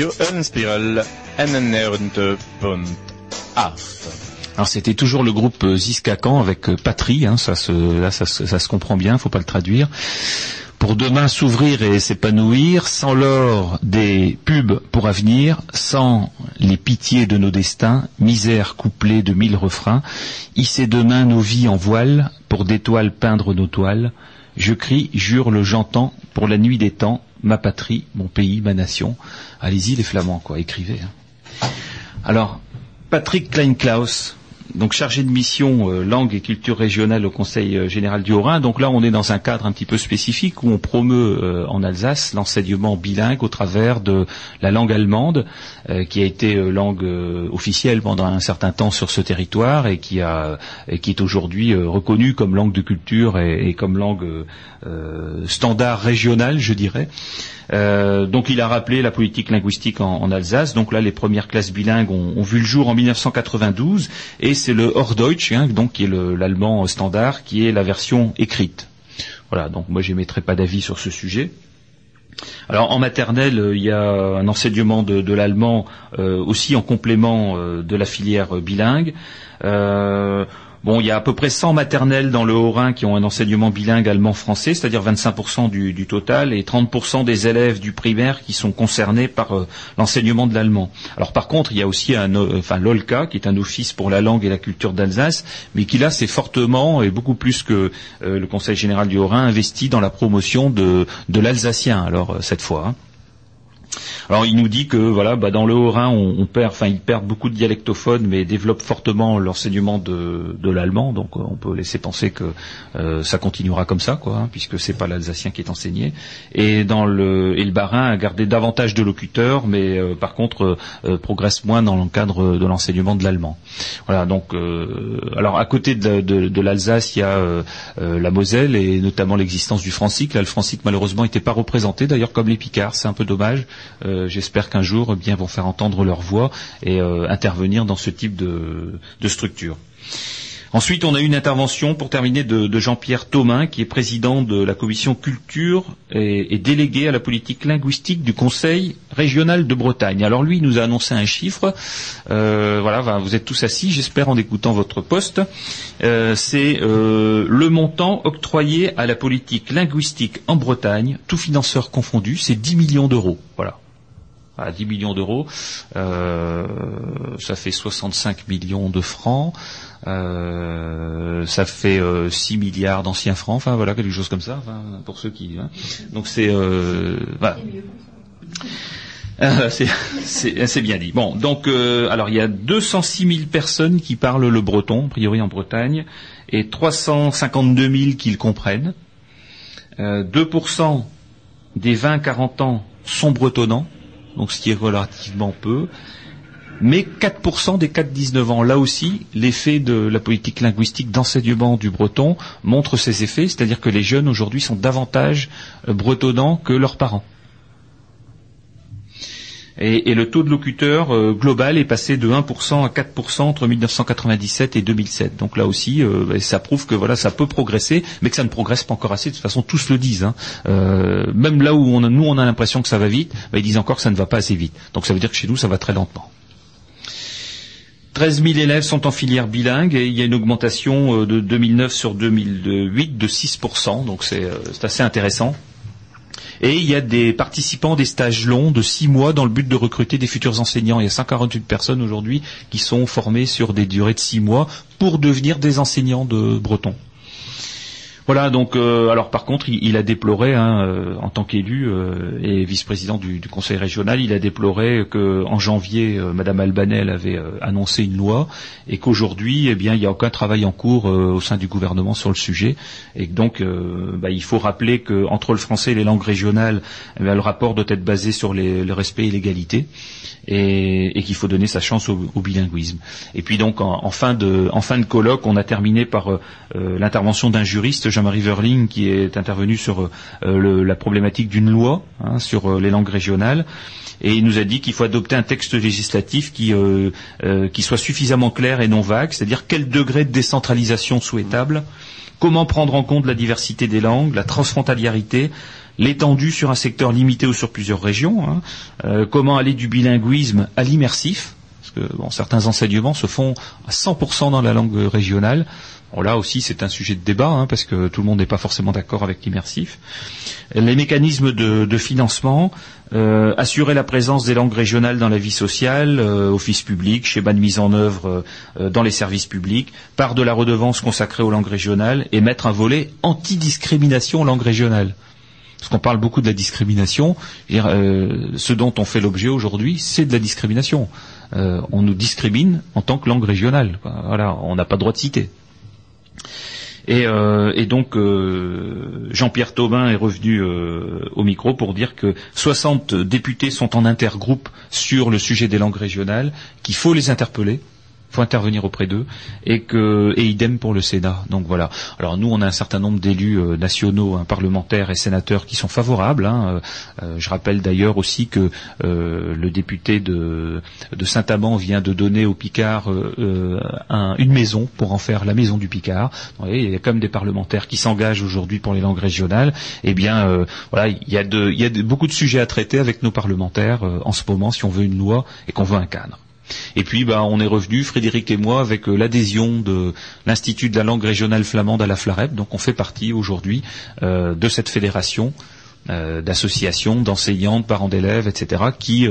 Radio Unspiral NN90.8. Alors c'était toujours le groupe euh, Ziskakan avec euh, Patrie, hein, ça, se, là, ça, se- ça se comprend bien, faut pas le traduire. Pour demain s'ouvrir et s'épanouir, sans l'or des pubs pour avenir, sans les pitiés de nos destins, misère couplée de mille refrains, hisser demain nos vies en voile, pour d'étoiles peindre nos toiles, je crie, jure, j'entends, pour la nuit des temps, ma patrie, mon pays, ma nation. Allez-y les flamands, quoi, écrivez. hein. Alors, Patrick Kleinklaus, donc chargé de mission euh, langue et culture régionale au Conseil euh, général du Haut-Rhin. Donc là, on est dans un cadre un petit peu spécifique où on promeut euh, en Alsace l'enseignement bilingue au travers de la langue allemande, qui a été langue officielle pendant un certain temps sur ce territoire et qui, a, et qui est aujourd'hui reconnue comme langue de culture et, comme langue standard régionale, je dirais. Euh, donc il a rappelé la politique linguistique en, Alsace. Donc là, les premières classes bilingues ont, vu le jour en 1992, et c'est le Hochdeutsch, hein, donc qui est le- l'allemand standard, qui est la version écrite. Voilà. Donc moi, j'émettrai pas d'avis sur ce sujet. Alors en maternelle, euh, il y a un enseignement de, l'allemand euh, aussi en complément de la filière bilingue. Bon, il y a à peu près 100 maternelles dans le Haut-Rhin qui ont un enseignement bilingue allemand-français, c'est-à-dire 25% du, du total, et 30% des élèves du primaire qui sont concernés par euh, l'enseignement de l'allemand. Alors par contre, il y a aussi un, euh, enfin l'OLCA, qui est un office pour la langue et la culture d'Alsace, mais qui là s'est fortement et beaucoup plus que euh, le Conseil général du Haut-Rhin investi dans la promotion de, l'alsacien. Alors cette fois. hein. Alors il nous dit que voilà, bah, dans le Haut-Rhin, on, on perd, enfin ils perdent beaucoup de dialectophones, mais développent fortement l'enseignement de, l'allemand. Donc euh, on peut laisser penser que euh, ça continuera comme ça, quoi, hein, puisque c'est pas l'alsacien qui est enseigné. Et dans le et le Bas-Rhin a gardé davantage de locuteurs, mais euh, par contre progresse moins dans le cadre de l'enseignement de l'allemand. Voilà. Donc alors à côté de, l'Alsace, il y a la Moselle et notamment l'existence du francique. Là, le francique malheureusement n'était pas représenté, d'ailleurs comme les Picards, c'est un peu dommage. Euh, J'espère qu'un jour, eh bien, vont faire entendre leur voix et euh, intervenir dans ce type de, de structure. Ensuite, on a eu une intervention pour terminer de, Jean-Pierre Thomin, qui est président de la commission culture et, délégué à la politique linguistique du Conseil régional de Bretagne. Alors lui, nous a annoncé un chiffre. Euh, voilà, vous êtes tous assis, j'espère en écoutant votre poste. Euh, C'est euh, le montant octroyé à la politique linguistique en Bretagne, tout financeur confondu, c'est 10 millions d'euros. Voilà à 10 millions d'euros, euh, ça fait 65 millions de francs, euh, ça fait euh, 6 milliards d'anciens francs, enfin voilà quelque chose comme ça, enfin, pour ceux qui. hein. Donc c'est euh, voilà. Euh, c'est- bien dit. Bon, donc euh, alors il y a 206 000 personnes qui parlent le breton, a priori en Bretagne, et 352 000 qui le comprennent. Euh, 2% des 20-40 ans sont bretonnants, donc ce qui est relativement peu. Mais 4% des 4-19 ans, là aussi, l'effet de la politique linguistique d'enseignement du breton montre ses effets, c'est-à-dire que les jeunes aujourd'hui sont davantage euh, bretonnants que leurs parents. Et, le taux de locuteurs euh, global est passé de 1% à 4% entre 1997 et 2007. Donc là aussi, euh, ça prouve que voilà, ça peut progresser, mais que ça ne progresse pas encore assez. De toute façon, tous le disent. hein. Euh, même là où nous on a l'impression que ça va vite, bah, ils disent encore que ça ne va pas assez vite. Donc ça veut dire que chez nous, ça va très lentement. 13 000 élèves sont en filière bilingue et il y a une augmentation euh, de 2009 sur 2008 de 6%, donc euh, c'est assez intéressant. Et il y a des participants des stages longs de six mois dans le but de recruter des futurs enseignants. Il y a 148 personnes aujourd'hui qui sont formées sur des durées de six mois pour devenir des enseignants de breton. Voilà, donc euh, alors par contre, il, a déploré, hein, euh, en tant qu'élu euh, et vice-président du, du Conseil régional, il a déploré que en janvier, Madame Albanel avait annoncé une loi et qu'aujourd'hui, eh bien, il n'y a aucun travail en cours au sein du gouvernement sur le sujet. Et donc, bah, il faut rappeler que entre le français et les langues régionales, eh le rapport doit être basé sur le respect et l'égalité et, qu'il faut donner sa chance au, bilinguisme. Et puis donc en, fin de colloque, on a terminé par euh, euh, l'intervention d'un juriste, Jean-Marie Verling, qui est intervenu sur euh, la problématique d'une loi hein, sur les langues régionales. Et il nous a dit qu'il faut adopter un texte législatif qui, qui soit suffisamment clair et non vague, c'est-à-dire quel degré de décentralisation souhaitable, comment prendre en compte la diversité des langues, la transfrontaliarité, l'étendue sur un secteur limité ou sur plusieurs régions, hein, euh, comment aller du bilinguisme à l'immersif, parce que certains enseignements se font à 100% dans la langue régionale. Là aussi, c'est un sujet de débat, hein, parce que tout le monde n'est pas forcément d'accord avec l'immersif. Les mécanismes de, financement, euh, assurer la présence des langues régionales dans la vie sociale, euh, office public, schéma de mise en œuvre euh, dans les services publics, part de la redevance consacrée aux langues régionales et mettre un volet anti-discrimination langue régionale. Parce qu'on parle beaucoup de la discrimination, euh, ce dont on fait l'objet aujourd'hui, c'est de la discrimination. euh, on nous discrimine en tant que langue régionale. Voilà, on n'a pas droit de citer. Et, euh, donc Jean-Pierre Thaubin est revenu au micro pour dire que 60 députés sont en intergroupe sur le sujet des langues régionales, qu'il faut les interpeller faut intervenir auprès d'eux et que idem pour le Sénat. Donc voilà. Alors nous on a un certain nombre d'élus euh, nationaux, hein, parlementaires et sénateurs qui sont favorables. hein. Euh, euh, je rappelle d'ailleurs aussi que le député de, Saint-Amand vient de donner au Picard un- une maison pour en faire la maison du Picard. Vous voyez, il y a comme des parlementaires qui s'engagent aujourd'hui pour les langues régionales. Eh bien voilà, il y a, beaucoup de sujets à traiter avec nos parlementaires en ce moment si on veut une loi et qu'on veut un cadre. Et puis, bah, on est revenu, Frédéric et moi, avec euh, l'adhésion de l'Institut de la langue régionale flamande à la FLAREP. Donc, on fait partie aujourd'hui euh, de cette fédération euh, d'associations, d'enseignants, de parents d'élèves, etc., qui,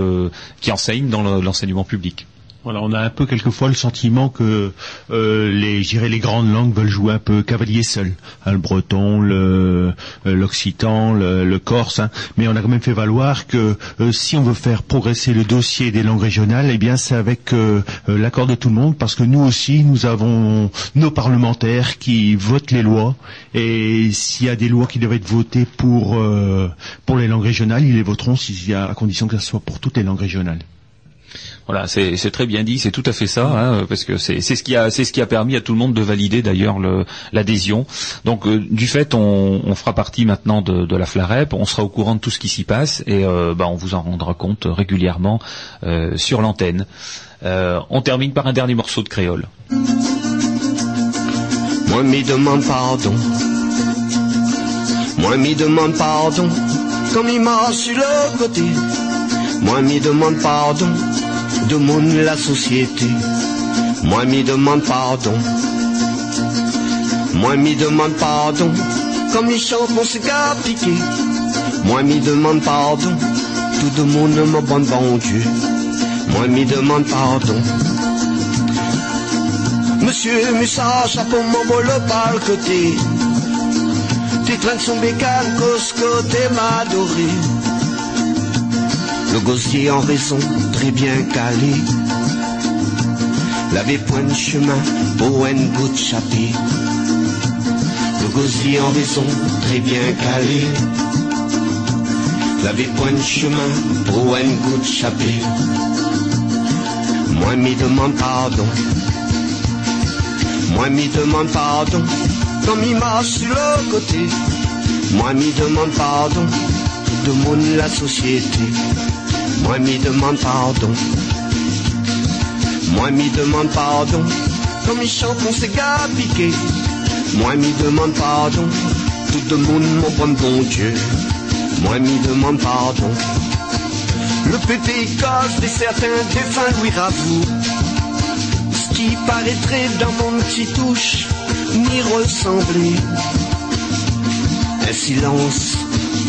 enseignent dans le- l'enseignement public. Voilà, on a un peu quelquefois le sentiment que euh, les, les grandes langues veulent jouer un peu cavalier seul. Hein, le breton, euh, l'occitan, le, corse. hein. Mais on a quand même fait valoir que euh, si on veut faire progresser le dossier des langues régionales, eh bien c'est avec euh, l'accord de tout le monde, parce que nous aussi, nous avons nos parlementaires qui votent les lois. Et s'il y a des lois qui doivent être votées pour pour les langues régionales, ils les voteront a à condition que ce soit pour toutes les langues régionales. Voilà, c'est très bien dit, c'est tout à fait ça, hein, parce que c'est ce qui a c'est ce qui a permis à tout le monde de valider d'ailleurs le- l'adhésion. Donc euh, du fait, on, fera partie maintenant de, la FLAREP, on sera au courant de tout ce qui s'y passe et euh, bah, on vous en rendra compte régulièrement euh, sur l'antenne. On termine par un dernier morceau de créole. Moi demande pardon. Moi demande pardon. Comme il sur le côté. Moi demande pardon. De mon la société. Moi m'y demande pardon. Moi m'y demande pardon. Comme il chante mon cigare piqué. Moi m'y demande pardon. Tout le monde me bon bon Dieu. Moi m'y demande pardon. Monsieur Mussa, chapeau mon bolo par le côté. T'es train de son bécane, cause côté m'adorer. Le gossier en raison, très bien calé. L'avait point de chemin, pour un bout de chapitre. Le gossier en raison, très bien calé. L'avait point de chemin, pour un bout de chapitre. Moi m'y demande pardon. Moi m'y demande pardon, comme il marche sur le côté. Moi m'y demande pardon, de mon la société. Moi m'y demande pardon. Moi m'y demande pardon, comme il chante mon cigare piqué. Moi m'y demande pardon, tout le monde mon bon bon Dieu. Moi m'y demande pardon. Le pépé cause des certains défunts Louis Ravoux qui paraîtrait dans mon petit touche n'y ressembler. Un silence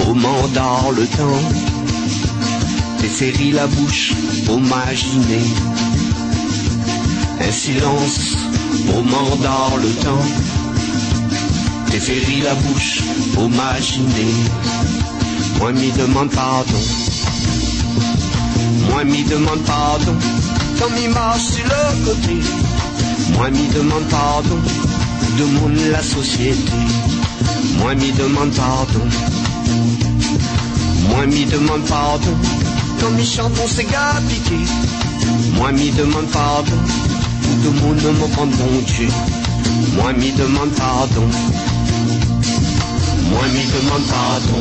au mandat le temps, déférit la bouche m'imaginer. Un silence au mandat le temps, déférit la bouche m'imaginer. Moi m'y demande pardon, moi m'y demande pardon comme il marche sur le côté. Moi m'y demande pardon, de mon la société. Moi m'y demande pardon. Moi m'y demande pardon, quand mes chansons s'égarent piquer Moi m'y demande pardon. Tout le monde me prend bon Dieu. Moi m'y demande pardon. Moi m'y demande pardon.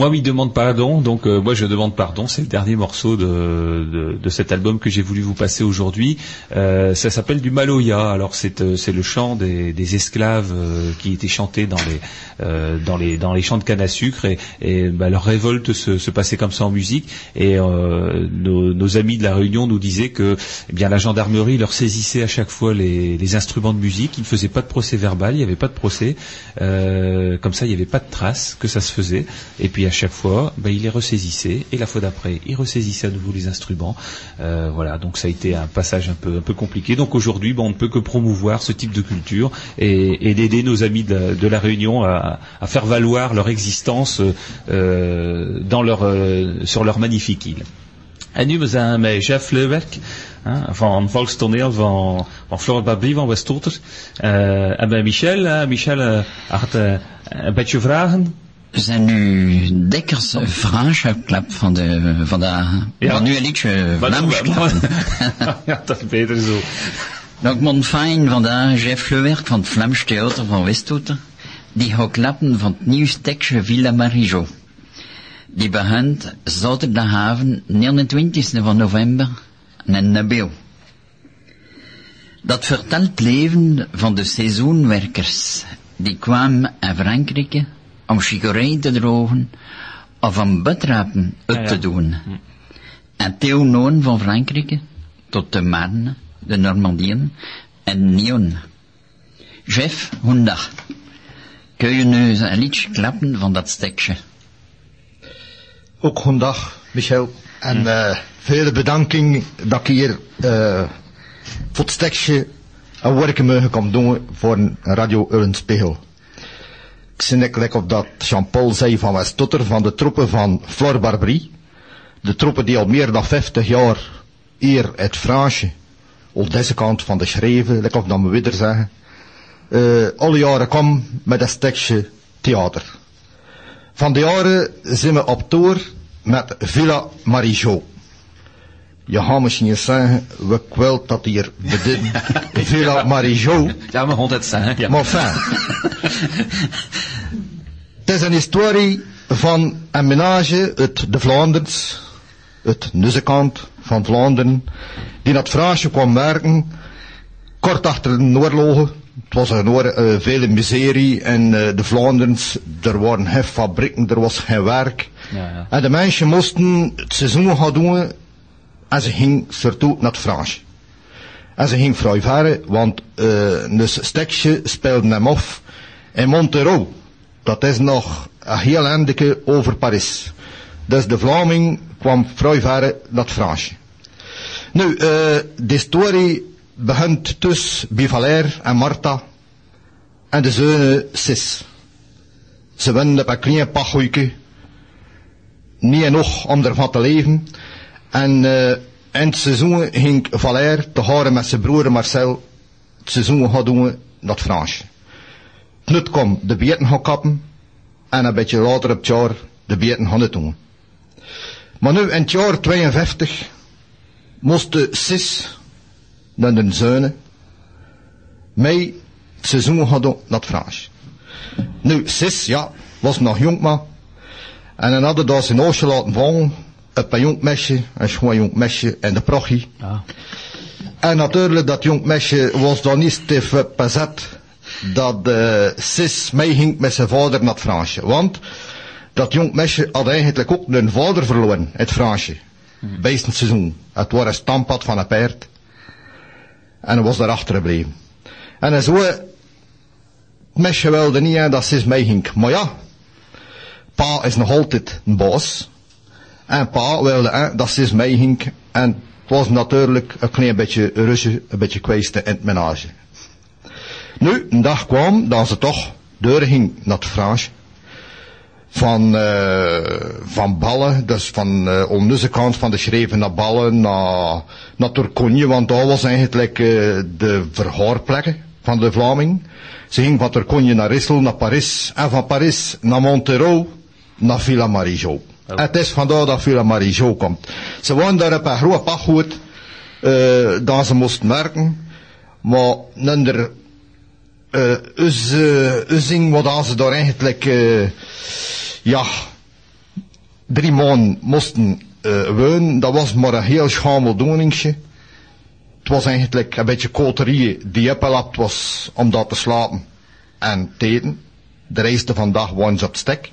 Moi, oui, demande pardon. Donc, euh, moi, je demande pardon. C'est le dernier morceau de, de, de cet album que j'ai voulu vous passer aujourd'hui. Euh, ça s'appelle du Maloya. Alors, c'est euh, le chant des, des esclaves euh, qui était chanté dans les euh, dans les dans les champs de canne à sucre et, et bah, leur révolte se, se passait comme ça en musique. Et euh, nos, nos amis de la Réunion nous disaient que, eh bien, la gendarmerie leur saisissait à chaque fois les, les instruments de musique. Ils ne faisaient pas de procès verbal. Il n'y avait pas de procès. Comme ça, il n'y avait pas de traces que ça se faisait. Et puis à chaque fois, ben, il les ressaisissait, et la fois d'après, il ressaisissait à nouveau les instruments. Euh, voilà, donc ça a été un passage un peu, un peu compliqué. Donc aujourd'hui, ben, on ne peut que promouvoir ce type de culture et, d'aider nos amis de, la Réunion à, faire valoir leur existence euh, dans leur, euh, sur leur magnifique île. Michel, Michel vragen. Zijn nu dekkers Frans geklapt van de, vandaag. Ja. Maar nu een liedje maar- klappen. ja, dat is beter zo. Donc mon fijn vandaag Jeff Lewerk van het Vlaams Theater van Westhoeter. Die gaat klappen van het nieuwste tekstje Villa Marijo. Die begint zaterdagavond 29 van november in Nabeel. Dat vertelt het leven van de seizoenwerkers die kwamen in Frankrijk om chicorée te drogen of om butrapen uit Ja, ja. te doen. En Theonoon van Frankrijk tot de Marne, de Normandieën en Nyon. Jeff, goedendag. Kun je nu eens een liedje klappen van dat stekje? Ook goedendag, Michel. En eh, vele bedanking dat ik hier eh, voor het stekje een werk mogen komen doen voor een Radio Ullenspiegel. Ik lekker op dat Jean-Paul zei van Westotter, van de troepen van Flor Barbry. De troepen die al meer dan 50 jaar hier het Fransje, op deze kant van de schreven, lekker op dat we weer zeggen, eh, alle jaren kwam met dat stekje theater. Van de jaren zijn we op tour met Villa Marijo. Je zeggen, we kwelt dat hier bedien. Villa Marijo. Ja, maar hond het zijn. Ja. Maar. Het is een historie van een menage uit de Vlaanders, uit deze kant van Vlaanderen, die naar het Fransje kwam werken, kort achter de oorlogen. Het was een oor, eh, vele miserie en eh, de Vlaanders, er waren geen fabrieken, er was geen werk. Ja, ja. En de mensen moesten het seizoen gaan doen en ze ging surtout naar het Frans. En ze ging vrij ver, want uh, een stekje speelde hem af in Montereau. Dat is nog een heel eindje over Parijs. Dus de Vlaming kwam vrij ver naar het Frans. Nu, uh, de story begint tussen Bivaler en Martha en de zoon Sis. Ze winnen op een klein pachoeike niet genoeg om ervan te leven. En in het seizoen ging Valère te horen met zijn broer Marcel het seizoen gaan doen naar het Fransje. Knut kwam de beten gaan kappen en een beetje later op het jaar de beten gaan het doen. Maar nu in het jaar 52 moesten Sis naar de zonen mij het seizoen gaan doen naar het Fransje. Nu, Sis, ja, was nog jong maar en dan hadden dat zijn oosje laten vallen. Een jong mesje, een schoon jong mesje en de prochie. Ja. En natuurlijk, dat jong mesje was dan niet stif bezet dat uh, Sis meeging met zijn vader naar het Fransje. Want dat jong mesje had eigenlijk ook een vader verloren, het Fransje. Hmm. Bij het seizoen. Het was een stampad van een paard. En hij was daarachter gebleven. En zo, het mesje wilde niet hè, dat Sis meeging. Maar ja, pa is nog altijd een baas. En pa wilde hè, dat Sis meeging. En het was natuurlijk een klein beetje rusje, een beetje kweesten in het menage. Nu, een dag kwam dat ze toch doorging naar het Frans. van, eh, van ballen, dus van eh om deze kant van de schreven naar ballen, naar, naar Turconje, want dat was eigenlijk eh, de verhoorplekken van de Vlaming. Ze ging van Turconje naar Rissel, naar Paris, en van Paris naar Montereau, naar Villa Marigeau. Het is vandaar dat Villa Marigeau komt. Ze woonden daar op een groot pachtgoed, eh dat ze moesten merken, maar minder eh us, using wat ze daar eigenlijk, ja, drie maanden moesten eh wonen. Dat was maar een heel schamel doeningsje. Het was eigenlijk een beetje koterie die opgelapt was om daar te slapen en te eten. De reiste van dag waren ze op stek.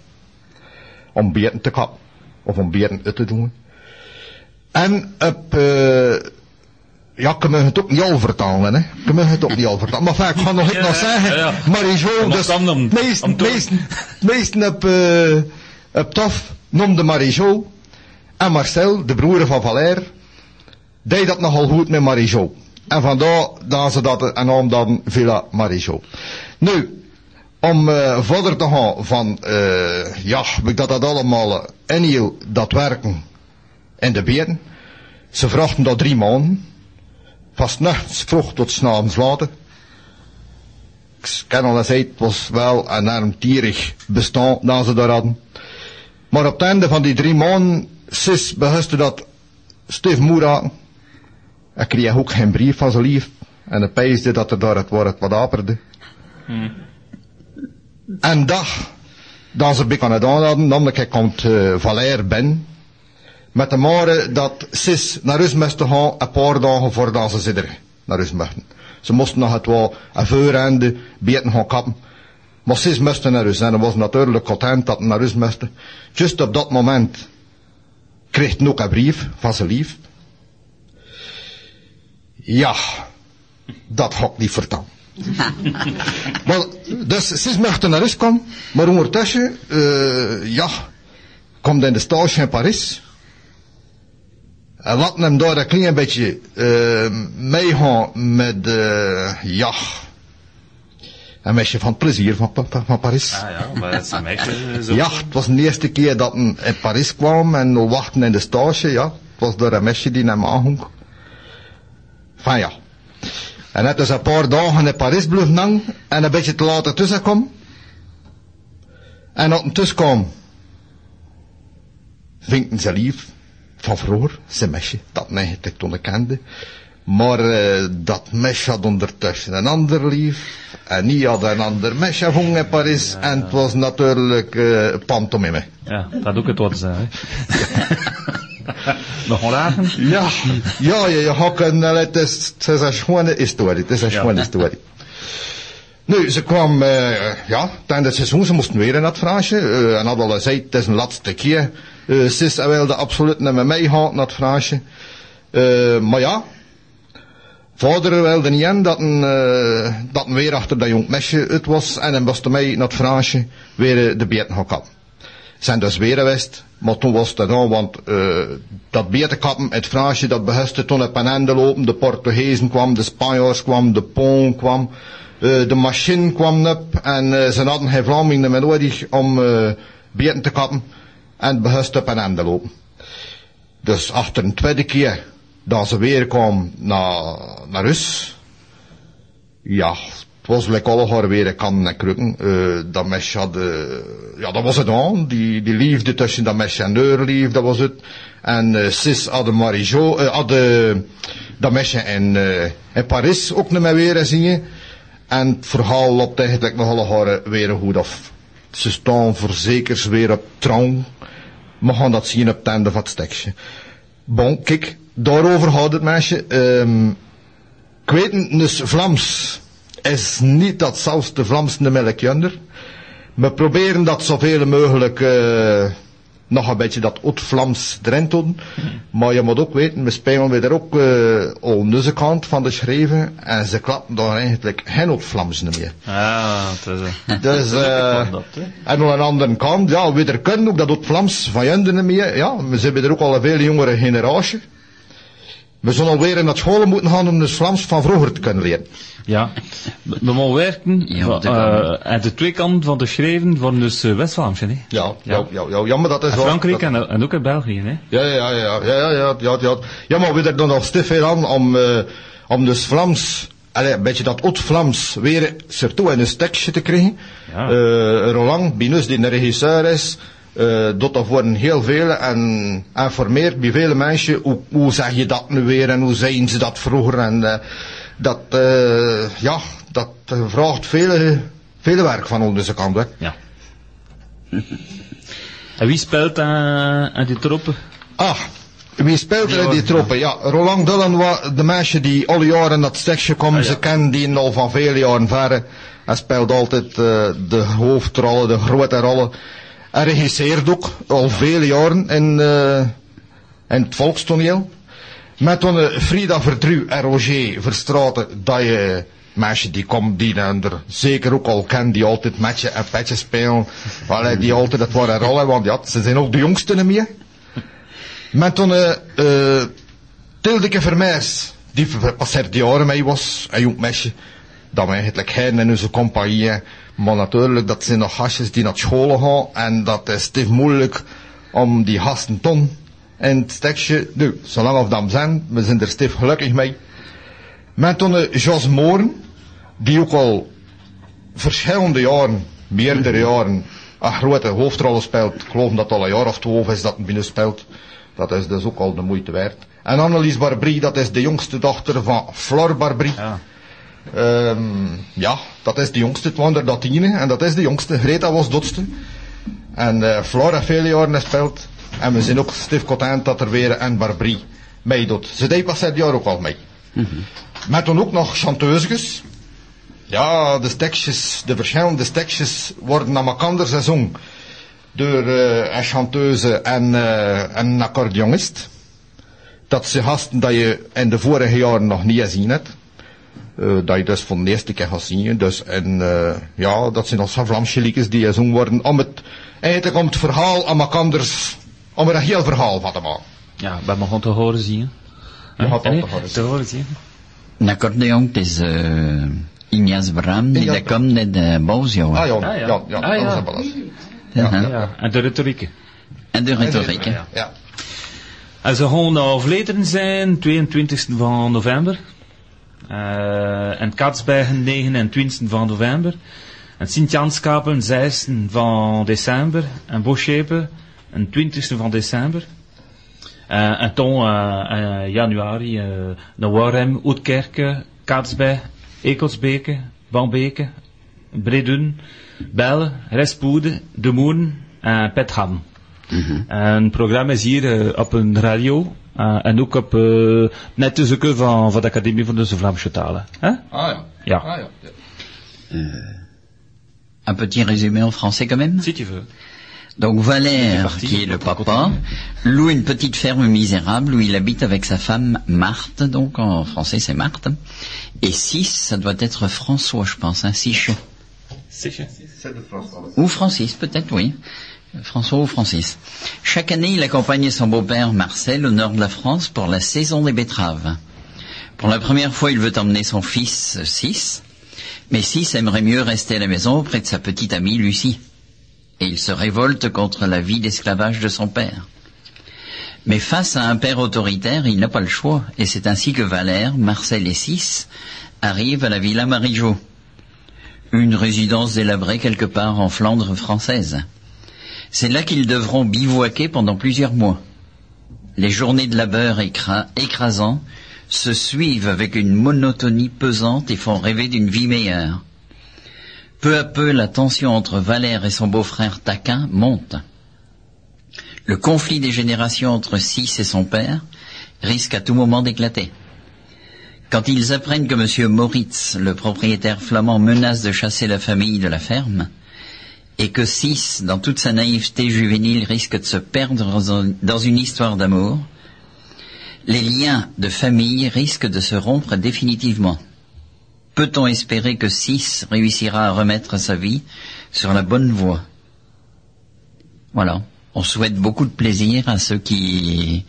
Om beren te kappen. Of om beren uit te doen. En op, eh ja, ik kan me het ook niet al vertalen, hè. Ik kan me het ook niet al vertalen. Maar ik ga nog iets nog zeggen. ja, ja. Maar dus, dan om- meesten, meesten, meesten op, eh op tof, noemde Marijo. En Marcel, de broer van Valère, deed dat nogal goed met Marijo. En vandaar dat ze dat en naam dan Villa Marijo. Nu, om eh verder te gaan van, eh ja, ik dat dat allemaal eh, inhield, dat werken in de beren. Ze vrachten dat drie maanden. Van 's nachts vroeg tot 's avonds later. Ik ken al eens het was wel een enorm tierig bestaan dat ze daar hadden. Maar op het einde van die drie maanden, sis behuste dat Steve Moera. Ik kreeg ook geen brief van zijn lief. En de peisde dat er daar het woord wat aperde. En dag, dat ze bij Canada hadden, namelijk ik komt uh, Valère ben. Met de mare dat sis naar huis moesten gaan, een paar dagen voordat ze zitten naar huis. Ze moesten nog het wel een voorhande beten gaan kappen. Maar sis moesten naar huis en was natuurlijk content dat ze naar huis. Just op dat moment kreeg hij een brief van zijn lief. Ja, dat ga ik niet vertellen. maar, dus sis mochten naar huis komen, maar ondertussen, uh, ja, komt in de stage in Parijs. En laten hem daar een klein beetje uh, meegaan met, uh, ja, een meisje van het plezier van, van, van Parijs. Ah ja, maar dat is een meisje zo. Ja, het was de eerste keer dat hij in Parijs kwam en we wachten in de stage, ja. Het was door een meisje die naar me aanhong. Van ja. En het is een paar dagen in Parijs blijven hangen en een beetje te later tussen kwam. En als hij tussen kwam, vinken ze lief van vroeger, zijn mesje, dat mij toen ik kende. Maar uh, dat mesje had ondertussen een ander lief. En die had een ander mesje gevonden in Parijs. Ja, en het was natuurlijk uh, pantomime. Ja, dat ook het wat zijn. Nog een lagen? Ja, ja, je, je kunnen, het is, het is een schone historie. Het is een schone ja. historie. Nu, ze kwam, uh, ja, tijdens het seizoen, ze moesten weer in dat vraagje. Uh, en hadden al gezegd, het is een laatste keer. Uh, sis wilde absoluut niet met mij gaan, naar het vraagje. Uh, maar ja, vader wilde niet in dat een, dat een weer achter dat jong mesje uit was. En dan was mij naar het vraagje weer de beten gaan kappen. Zijn dus weer geweest, maar toen was het dan, want uh, dat beten kappen, het vraagje, dat behuste toen op een einde lopen. De Portugezen kwam, de Spanjaards kwam, de Poon kwam. Uh, de machine kwam op en uh, ze hadden geen Vlamingen meer nodig om uh, beten te kappen. En het behuist op een einde lopen. Dus achter een tweede keer dat ze weer kwam naar, naar huis. Ja, het was lekker alle haar weer kan en krukken. Uh, dat mesje had, uh, ja, dat was het dan. Die, die liefde tussen dat mesje en de lief, dat was het. En uh, sis had Marijo, had uh, dat mesje in, in Parijs ook niet meer weer zien. En het verhaal loopt eigenlijk nog alle haar weer goed af. Ze staan verzekers weer op trouw. We gaan dat zien op het einde van het stekje. Bon, kijk, daarover gaat het meisje. Um, ik dus Vlaams is niet dat zelfs de Vlaamse melkjunder. We proberen dat zoveel mogelijk uh, nog een beetje dat oud-Vlaams erin te doen. Maar je moet ook weten, we spelen weer ook uh, al deze kant van de schreven en ze klappen daar eigenlijk geen oud-Vlaams meer. Ah, dat is Dus, uh, en aan een andere kant, ja, we kunnen ook dat oud-Vlaams van junden meer. Ja, we hebben er ook al een veel jongere generatie. We zullen alweer naar school moeten gaan om het Vlaams van vroeger te kunnen leren. Ja, we mogen werken Ja, uh, aan de twee kanten van de schreven van dus uh, West-Vlaams, hè? Ja, ja, ja, ja, ja, maar dat is wel- Frankrijk dat- en, en ook in België, hè? Ja, ja, ja, ja, ja, ja, ja, ja. Ja, maar we er dan nog stif veel aan om, eh, om dus Vlaams, allee, een beetje dat oud-Vlaams weer, surtout in een stekje te krijgen. Ja. Eh, Roland Binus, die een regisseur is, doet dat voor een heel veel en informeert bij vele mensen hoe, hoe zeg je dat nu weer en hoe zijn ze dat vroeger en eh, dat, eh, ja, dat vraagt veel, veel werk van onze kant. Hè. Ja. En wie speelt aan, aan die troepen? Ah, wie speelt er in die troepen? Ja, Roland Dullen was de meisje die alle jaren dat stekje komen. Ah, ja. Ze kennen die al van vele jaren verre. Hij speelt altijd de hoofdrollen, de grote rollen. Hij regisseert ook al vele jaren in, eh, in het volkstoneel. Met toen eh, Frida Verdru en Roger Verstraten, dat je meisje die komt, die er zeker ook al kent, die altijd je en petje spelen. Allee, die altijd waren rollen, want ja, ze zijn ook de jongsten meer. Met eh uh, Tildeke Vermeers, die passeert die jaren mee was, een jong meisje, dat we eigenlijk geen in onze compagnie, maar natuurlijk, dat zijn nog gastjes die naar school gaan, en dat is stief moeilijk om die gasten ton in het stekje, nu, zolang of dat zijn, we zijn er stief gelukkig mee. Met toen Jos Mooren, die ook al verschillende jaren, meerdere jaren, een grote hoofdrol speelt. Ik geloof dat al een jaar of twaalf is dat hij binnen speelt. Dat is dus ook al de moeite waard. En Annelies Barbrie, dat is de jongste dochter van Flor Barbrie. Ja. Ehm, ja, dat is de jongste, het waren er dat tienen, en dat is de jongste. Greta was dotste. En eh Flor heeft vele jaren gespeeld. En we zijn ook stief content dat er weer een Barbrie meedoet. Ze deed pas dit jaar ook al mee. Met dan ook nog chanteuses. Ja, de stekjes, de verschillende stekjes worden aan elkaar gezongen. Door eh, een chanteuse en eh, een accordeonist. Dat zijn gasten dat je in de vorige jaren nog niet gezien hebt. Eh, dat je dus voor de eerste keer gaat zien. Dus, en eh, ja, dat zijn nog zo'n Vlaamse liedjes die gezongen worden. Om het, eigenlijk om het verhaal aan elkaar, om er een heel verhaal van te maken. Ja, we mogen te horen zien. Je gaat te horen te horen zien. Een accordeon, het is uh, Ignace Bram, die dat komt net de Boosjongen. Ah ja, Ah, ja. ja, ja, Ah, ja. dat is wel eens. Ja, ja. Ja, en de retoriek. En de retoriek, hè. Ja. En ze gaan overleden zijn, 22 van november. Eh en Katsbergen 29 van november. En Sint-Janskapen 6 van december. En Boschepen een 20 van december. Eh, en toen eh, eh, januari eh naar Warem, Oetkerke, Katsberg, Ekelsbeke, Bambeke, Bredun, Belle, Respoede, De Moen en Petham. En het programma is hier eh, op een radio eh, en ook op eh, net te zoeken van, van de Academie van de Vlaamse Talen. Hè? Ah ja. Ja. Ah, ja. Un petit résumé en français quand même Si tu veux. Donc Valère, parti, qui est le papa, loue une petite ferme misérable où il habite avec sa femme Marthe, donc en français c'est Marthe. Et six, ça doit être François, je pense, hein, Six. Ou Francis, peut-être, oui. François ou Francis. Chaque année, il accompagne son beau-père Marcel au nord de la France pour la saison des betteraves. Pour la première fois, il veut emmener son fils Six, mais Six aimerait mieux rester à la maison auprès de sa petite amie Lucie. Et il se révolte contre la vie d'esclavage de son père. Mais face à un père autoritaire, il n'a pas le choix, et c'est ainsi que Valère, Marcel et Six arrivent à la Villa Marigeau, une résidence délabrée quelque part en Flandre française. C'est là qu'ils devront bivouaquer pendant plusieurs mois. Les journées de labeur écra- écrasants se suivent avec une monotonie pesante et font rêver d'une vie meilleure. Peu à peu, la tension entre Valère et son beau-frère taquin monte. Le conflit des générations entre Six et son père risque à tout moment d'éclater. Quand ils apprennent que M. Moritz, le propriétaire flamand, menace de chasser la famille de la ferme, et que Six, dans toute sa naïveté juvénile, risque de se perdre dans- une histoire d'amour, les liens de famille risquent de se rompre définitivement. Peut-on espérer que Six réussira à remettre sa vie sur la bonne voie? Voilà. On souhaite beaucoup de plaisir à ceux qui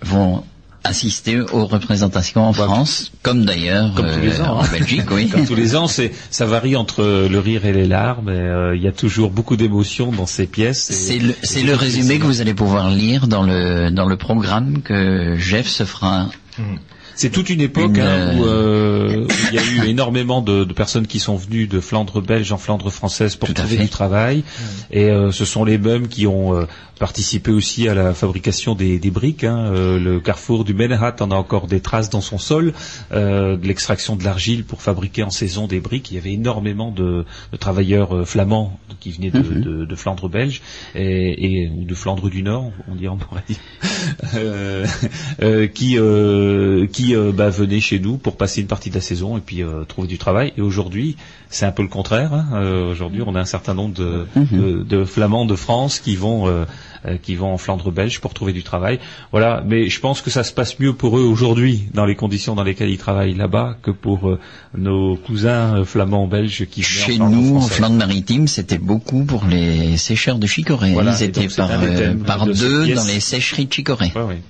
vont assister aux représentations en France, comme d'ailleurs Comme tous les euh, en hein. Belgique, oui. Comme tous les ans, c'est ça varie entre le rire et les larmes. et, euh, Il y a toujours beaucoup d'émotions dans ces pièces. et- C'est le, c'est résumé que vous allez pouvoir lire dans le dans le programme que Jeff se fera. C'est toute une époque Une, hein, où, euh, euh, où il y a eu énormément de, de personnes qui sont venues de Flandre belge en Flandre française pour trouver du travail. Et euh, ce sont les mêmes qui ont euh, participé aussi à la fabrication des, des briques. hein. Le carrefour du Menhat en a encore des traces dans son sol, de l'extraction de l'argile pour fabriquer en saison des briques. Il y avait énormément de, de travailleurs flamands qui venaient de, Mhm. de- Flandre belge et, et- ou de Flandre du Nord, on dirait, on pourrait dire, qui, qui euh, bah, venaient chez nous pour passer une partie de la saison et puis euh, trouver du travail. Et aujourd'hui, c'est un peu le contraire. hein. Euh, aujourd'hui, on a un certain nombre de, de, de Flamands de France qui vont euh, euh, qui vont en Flandre belge pour trouver du travail. Voilà, mais je pense que ça se passe mieux pour eux aujourd'hui dans les conditions dans lesquelles ils travaillent là-bas que pour euh, nos cousins flamands belges qui Chez en nous, en. Flandre-Maritime, c'était beaucoup pour les sécheurs de chicorée. Voilà, Ils étaient par, par deux dans les sécheries de chicorée. Ouais, ouais.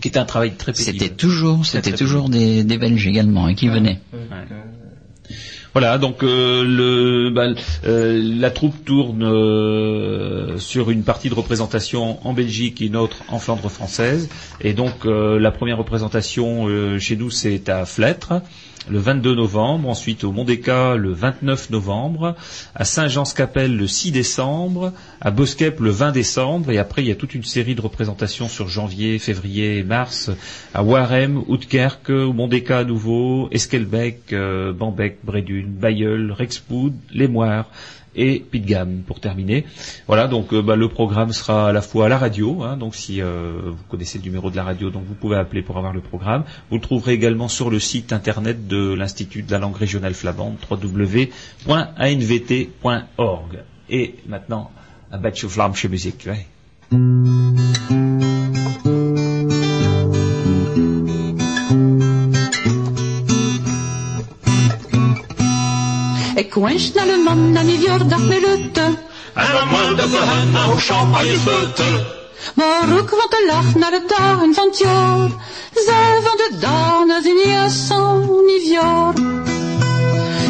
Qui est un travail très pénible. C'était toujours, c'était toujours des, des Belges également hein, qui venaient. Voilà, donc euh, le, bah, euh, la troupe tourne euh, sur une partie de représentation en Belgique et une autre en Flandre française. Et donc euh, la première représentation euh, chez nous c'est à Flêtre le 22 novembre, ensuite au Mondéca le 29 novembre, à Saint-Jean-Scapelle le 6 décembre, à Boskep le 20 décembre, et après il y a toute une série de représentations sur janvier, février et mars, à Warem, Outkerque, au Mondéca à nouveau, Esquelbec, euh, Bambec, Brédune, Bayeul, Rexpoud, Les Moires et Pitgam pour terminer. Voilà, donc euh, bah, le programme sera à la fois à la radio, hein, donc si euh, vous connaissez le numéro de la radio, donc vous pouvez appeler pour avoir le programme. Vous le trouverez également sur le site internet de l'Institut de la langue régionale flamande, www.anvt.org. Et maintenant, un batch of musique. ouais. Ik wens naar de man naar die verjaardag met Rutte. En we hen nou champagne spuiten. Maar ook van te lach naar de dagen van het jaar. Zij van de dagen in.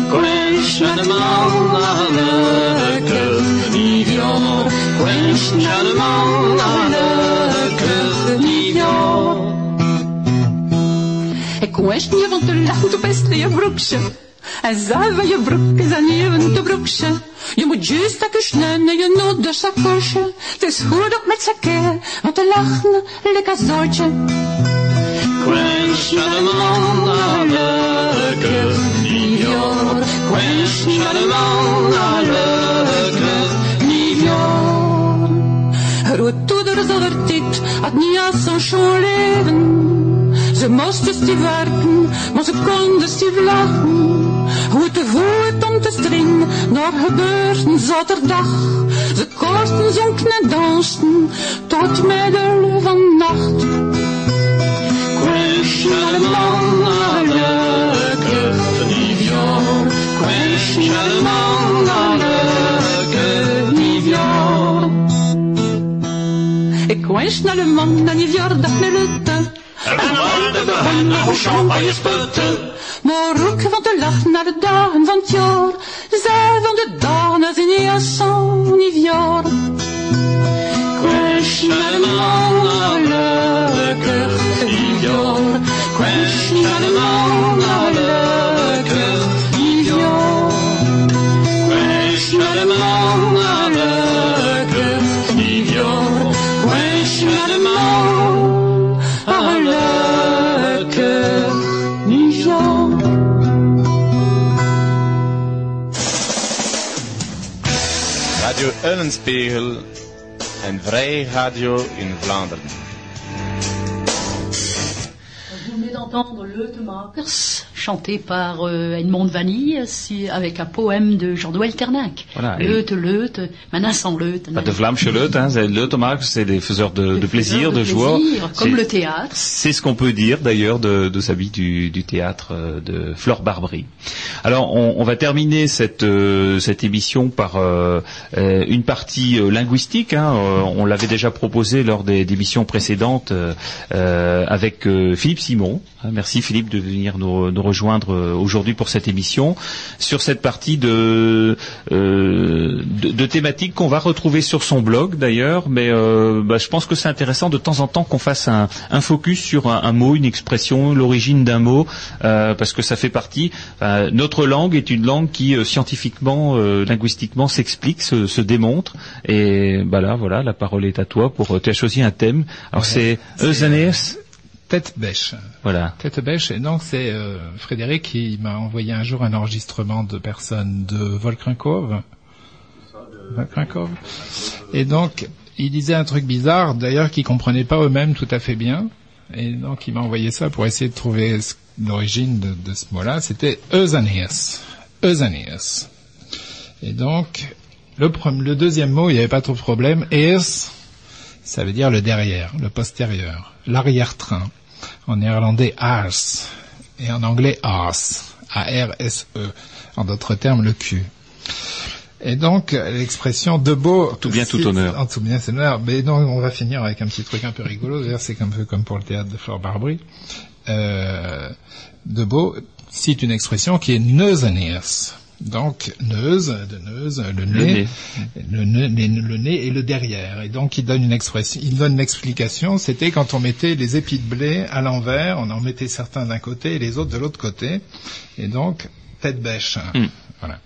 Quench naar de man naar leuke nieuwjaar. Quench naar de man naar leuke nieuwjaar. Ik wens je van te lachen op best je broekje. En zij van je broek is aan je te broekje. Je moet juist dat snel naar je nooddersakkoosje. Het is goed ook met zakken, want te lachen, lekker zootje. Quench naar de man naar leuke nieuwjaar. Quench naar de man naar leuke nieuwjaar. Roetoeder zonder dit had niet als zo'n schoon leven. Ze moesten stief werken, maar ze konden stief lachen. Hoe te voet om te stringen, naar gebeurten zaterdag. Ze kosten zonken en dansten, tot middel van nacht. Quench naar de man naar leuke nieuwjaar. Quench naar de man naar leuke nieuwjaar. Ik wens naar de man en die dan moeten we hen nou champagne spuiten. Maar ook van te lachen naar de dagen van het jaar. Zij van de dagen in je zo'n niet jaar. Quench naar de man Eulenspiegel en Vrij Radio in Vlaanderen. Vous venez d'entendre Leutemakers, chanté par euh, Edmond Vanille, si- avec un poème de Jean-Noël Terninck. Voilà, Leute, Leute, maintenant sans Leute. Pas de Vlaamse leut, hein, c'est leutemakers, c'est des faiseurs de, de plaisir, de, joie. plaisir, Comme le théâtre. C'est ce qu'on peut dire d'ailleurs de, de sa vie du, du théâtre euh, de Flore Barbry. Alors, on, on va terminer cette, euh, cette émission par euh, euh, une partie euh, linguistique. hein. On l'avait déjà proposé lors des, des émissions précédentes avec Philippe Simon. Hein, Merci Philippe de venir nous, nous rejoindre euh, aujourd'hui pour cette émission sur cette partie de, euh, de, de thématiques qu'on va retrouver sur son blog d'ailleurs. Mais euh, bah, je pense que c'est intéressant de temps en temps qu'on fasse un, un focus sur un, un mot, une expression, l'origine d'un mot, euh, parce que ça fait partie. enfin, notre langue est une langue qui euh, scientifiquement, euh, linguistiquement s'explique, se, se démontre. Et bah là, voilà, la parole est à toi pour. euh, Tu as choisi un thème. Alors c'est Euseneus. Tête bêche. Voilà. Tête bêche. Et donc c'est euh, Frédéric qui m'a envoyé un jour un enregistrement de personnes de Volkrinkov. Volkrinkov. Et donc il disait un truc bizarre, d'ailleurs qu'ils comprenaient pas eux-mêmes tout à fait bien. Et donc il m'a envoyé ça pour essayer de trouver l'origine de, de ce mot-là. C'était Eusaneus. Eusaneus. Et donc le, le deuxième mot, il n'y avait pas trop de problème. Eus, ça veut dire le derrière, le postérieur, l'arrière-train. En néerlandais, ars. Et en anglais, ars. A-R-S-E. En d'autres termes, le cul. Et donc, l'expression de beau... Tout bien, tout honneur. En tout bien, c'est honneur. Mais donc, on va finir avec un petit truc un peu rigolo. D'ailleurs, c'est un peu comme pour le théâtre de Flore Barbry. Euh, de beau cite une expression qui est neusaneus. Donc, neuse, de neuse, le nez, le nez, le, le nez et le derrière. Et donc, il donne une expression, il donne l'explication. C'était quand on mettait les épis de blé à l'envers, on en mettait certains d'un côté et les autres de l'autre côté. Et donc, tête bêche. Voilà.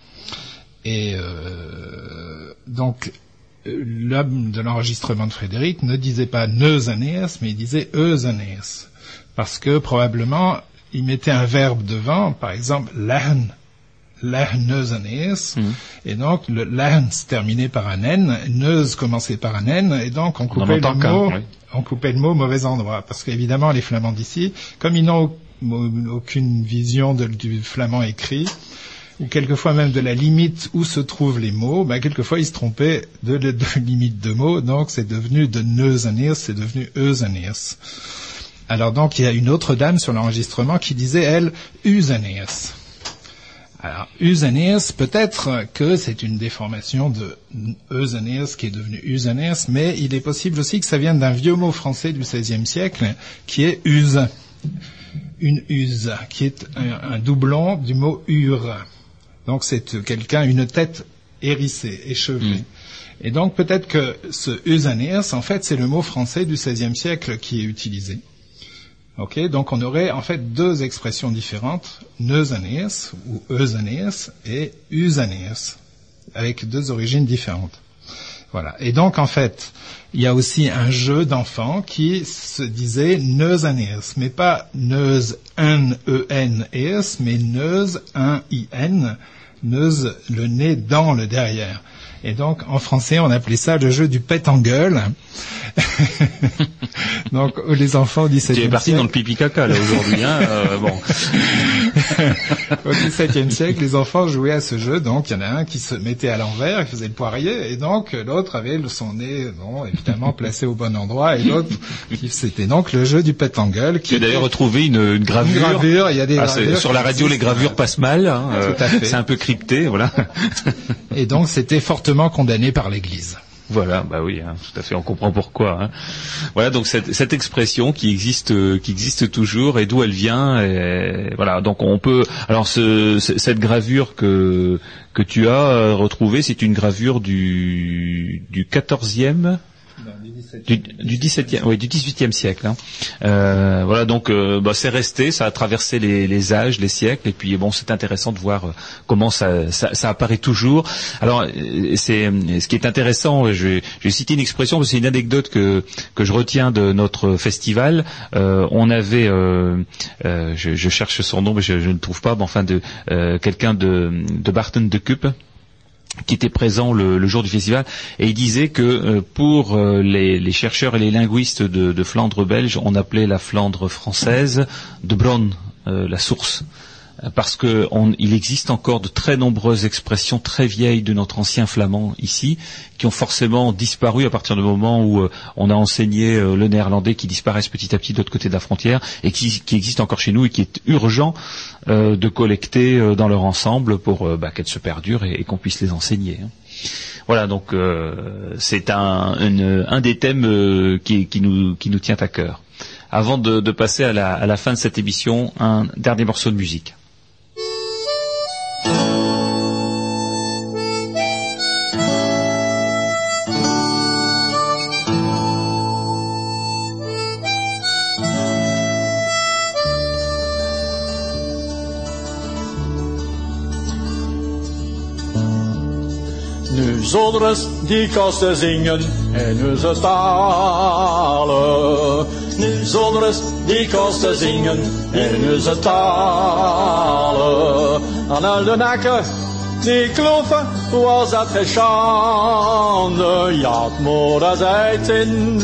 Et euh, donc, l'homme de l'enregistrement de Frédéric ne disait pas Neusaneus, mais il disait Eusaneus. Parce que probablement, il mettait un verbe devant, par exemple, lern, lerneusaneus, et donc le lern se terminait par un N, neuse commençait par un N, et donc on coupait le mot, oui. on coupait le mot au mauvais endroit. Parce qu'évidemment, les flamands d'ici, comme ils n'ont au- aucune vision de- du flamand écrit, ou quelquefois même de la limite où se trouvent les mots, ben quelquefois ils se trompaient de, de, de limite de mots, donc c'est devenu de neusaneus, c'est devenu eusaneus. Alors donc il y a une autre dame sur l'enregistrement qui disait elle usaneus. Alors usaneus, peut-être que c'est une déformation de eusaneus qui est devenu usaneus, mais il est possible aussi que ça vienne d'un vieux mot français du XVIe siècle qui est use une use, qui est un, un doublon du mot ure. Donc c'est quelqu'un, une tête hérissée, échevelée. Et donc peut-être que ce usaneus, en fait, c'est le mot français du XVIe siècle qui est utilisé. Donc on aurait en fait deux expressions différentes, neusaneus ou eusaneus et usaneus, avec deux origines différentes. Voilà. Et donc, en fait, il y a aussi un jeu d'enfants qui se disait neusaneus, mais pas neus, n e n e s, mais neus, un i n, neus, le nez dans le derrière. Et donc, en français, on appelait ça le jeu du pet en gueule. donc, les enfants du Tu es 17e parti siècle, dans le pipi caca là aujourd'hui. Hein, euh, bon. au XVIIe siècle, les enfants jouaient à ce jeu. Donc, il y en a un qui se mettait à l'envers, qui faisait le poirier, et donc l'autre avait son nez, bon, évidemment placé au bon endroit, et l'autre, qui- c'était donc le jeu du pet en gueule. Tu as d'ailleurs retrouvé une, une gravure. Une gravure, il y a des Ah, gravures sur qui la radio, les gravures passent mal. hein, euh, Tout à fait. C'est un peu crypté, voilà. Et donc, c'était fortement condamné par l'Église. Voilà, bah oui, hein, tout à fait, on comprend pourquoi. hein. Voilà, donc cette, expression qui existe, euh, qui existe toujours, et d'où elle vient. Et voilà, donc on peut. Alors ce- cette gravure que que tu as euh, retrouvée, c'est une gravure du du 14e du, du 17e, oui, du 18e siècle. hein. Euh, voilà, donc euh, bah, c'est resté, ça a traversé les, âges, les siècles, et puis bon, c'est intéressant de voir euh, comment ça, ça, apparaît toujours. Alors, c'est ce qui est intéressant. Je je vais une expression, c'est une anecdote que je retiens de notre festival. On avait, je, cherche son nom, mais je, ne trouve pas, mais enfin de quelqu'un de de Barton de Cup qui était présent le, jour du festival, et il disait que euh, pour euh, les, chercheurs et les linguistes de, Flandre belge, on appelait la Flandre française de Bronn, euh, la source. Parce que on- il existe encore de très nombreuses expressions très vieilles de notre ancien flamand ici, qui ont forcément disparu à partir du moment où euh, on a enseigné euh, le néerlandais, qui disparaissent petit à petit de l'autre côté de la frontière, et qui, existent encore chez nous et qui est urgent euh, de collecter dans leur ensemble pour bah, qu'elles se perdurent et, qu'on puisse les enseigner. hein. Voilà, donc c'est un, des thèmes qui, nous, tient à cœur. Avant de, passer à la fin de cette émission, un dernier morceau de musique. Zodres die kosten zingen in onze talen. Nu zodres die kosten zingen in onze talen. Aan al de nakken die kloven was dat geschande. Ja, het moeder zei het in.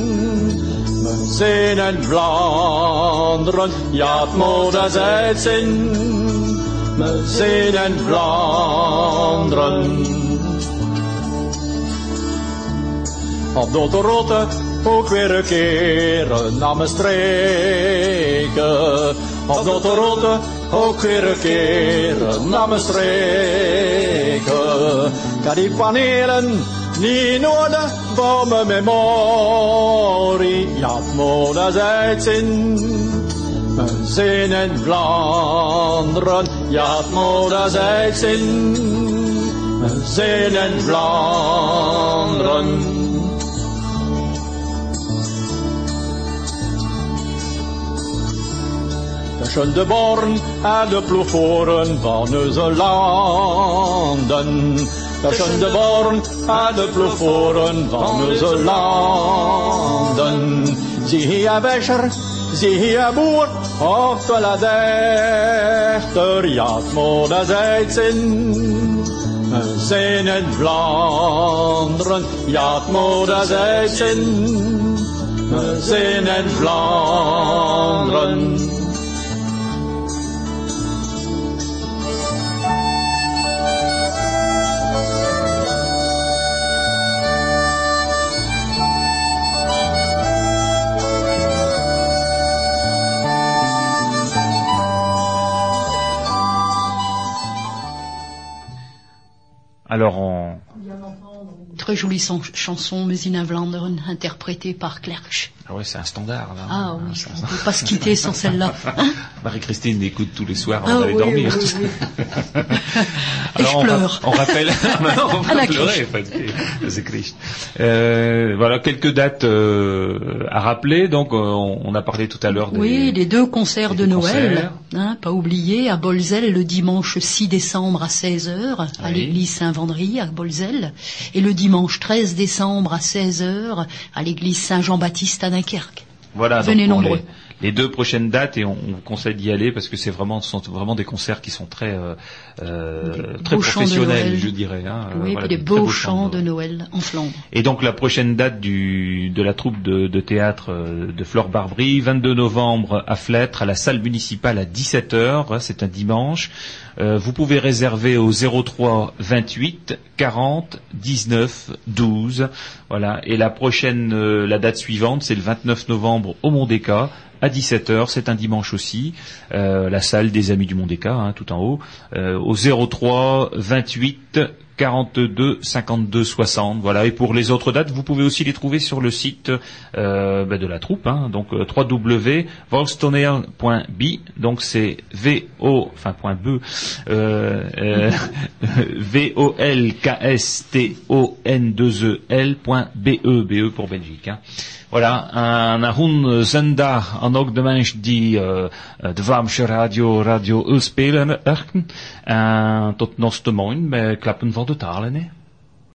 We zijn in Vlaanderen, ja, het moeder zei het in. We zijn in Vlaanderen. Op de rotte ook weer een keer naar mijn streken. Op de rotte ook weer een keer naar mijn streken. Kan die panelen niet nodig voor mijn memorie. Ja, moeder zei het in. We zijn in Vlaanderen, ja, moeder zei het in. We zijn in Vlaanderen. Tussen de born en de ploegvoeren van onze landen. Tussen de born en de ploegvoeren van onze landen. Zie hier Wescher, zie hier boer, of de la dichter, ja, het moeder zei het in. We zijn in Vlaanderen, ja, het moeder zei het in. We zijn in Vlaanderen. Alors. Très jolie son- chanson, Mesina Vlaanderen, interprétée par Clerch. Ah ouais, c'est un standard. Là. Ah oui, Ça- on ne peut pas se quitter sans celle-là. Hein Marie-Christine l'écoute tous les soirs Ah avant d'aller oui, dormir. oui, oui. Et je on, pleure. on rappelle, Ah, on À va pleurer, c'est Christ. Euh, voilà quelques dates euh, à rappeler. Donc, euh, on, a parlé tout à l'heure des, Oui, les deux concerts de Noël, concerts. hein, pas oublier, à Bolzel le dimanche 6 décembre à 16h, à Oui. l'église Saint-Vendry à Bolzel, et le dimanche 13 décembre à 16h à l'église Saint-Jean-Baptiste à Dunkerque. Voilà, Venez donc nombreux. Les, deux prochaines dates et on, on vous conseille d'y aller parce que c'est vraiment, ce sont vraiment des concerts qui sont très, euh, euh, très professionnels, je dirais. hein. Oui, voilà, puis des beaux beaux chants de Noël en Flandre. Et donc la prochaine date du, de la troupe de, de théâtre euh, de Flore Barbry, 22 novembre à Flêtre, à la salle municipale à 17h, c'est un dimanche. Euh, vous pouvez réserver au 03 28 40 19 12. Voilà. Et la prochaine, euh, la date suivante, c'est le 29 novembre au Mondéca à 17h, c'est un dimanche aussi, euh, la salle des Amis du Mondéca, hein, tout en haut, euh, au 03 28 42 52 60. Voilà. Et pour les autres dates, vous pouvez aussi les trouver sur le site euh, bah, de la troupe, hein, donc euh, www.volkstoneel.bi. Donc c'est v o enfin point b euh, euh, v o l k s t o n 2 e l point b e b e pour Belgique. Hein. Voilà, een goede zondag aan ook de mensen die uh, de Vlaamse radio, Radio U spelen. En tot nog morgen bij Klappen van de Talen.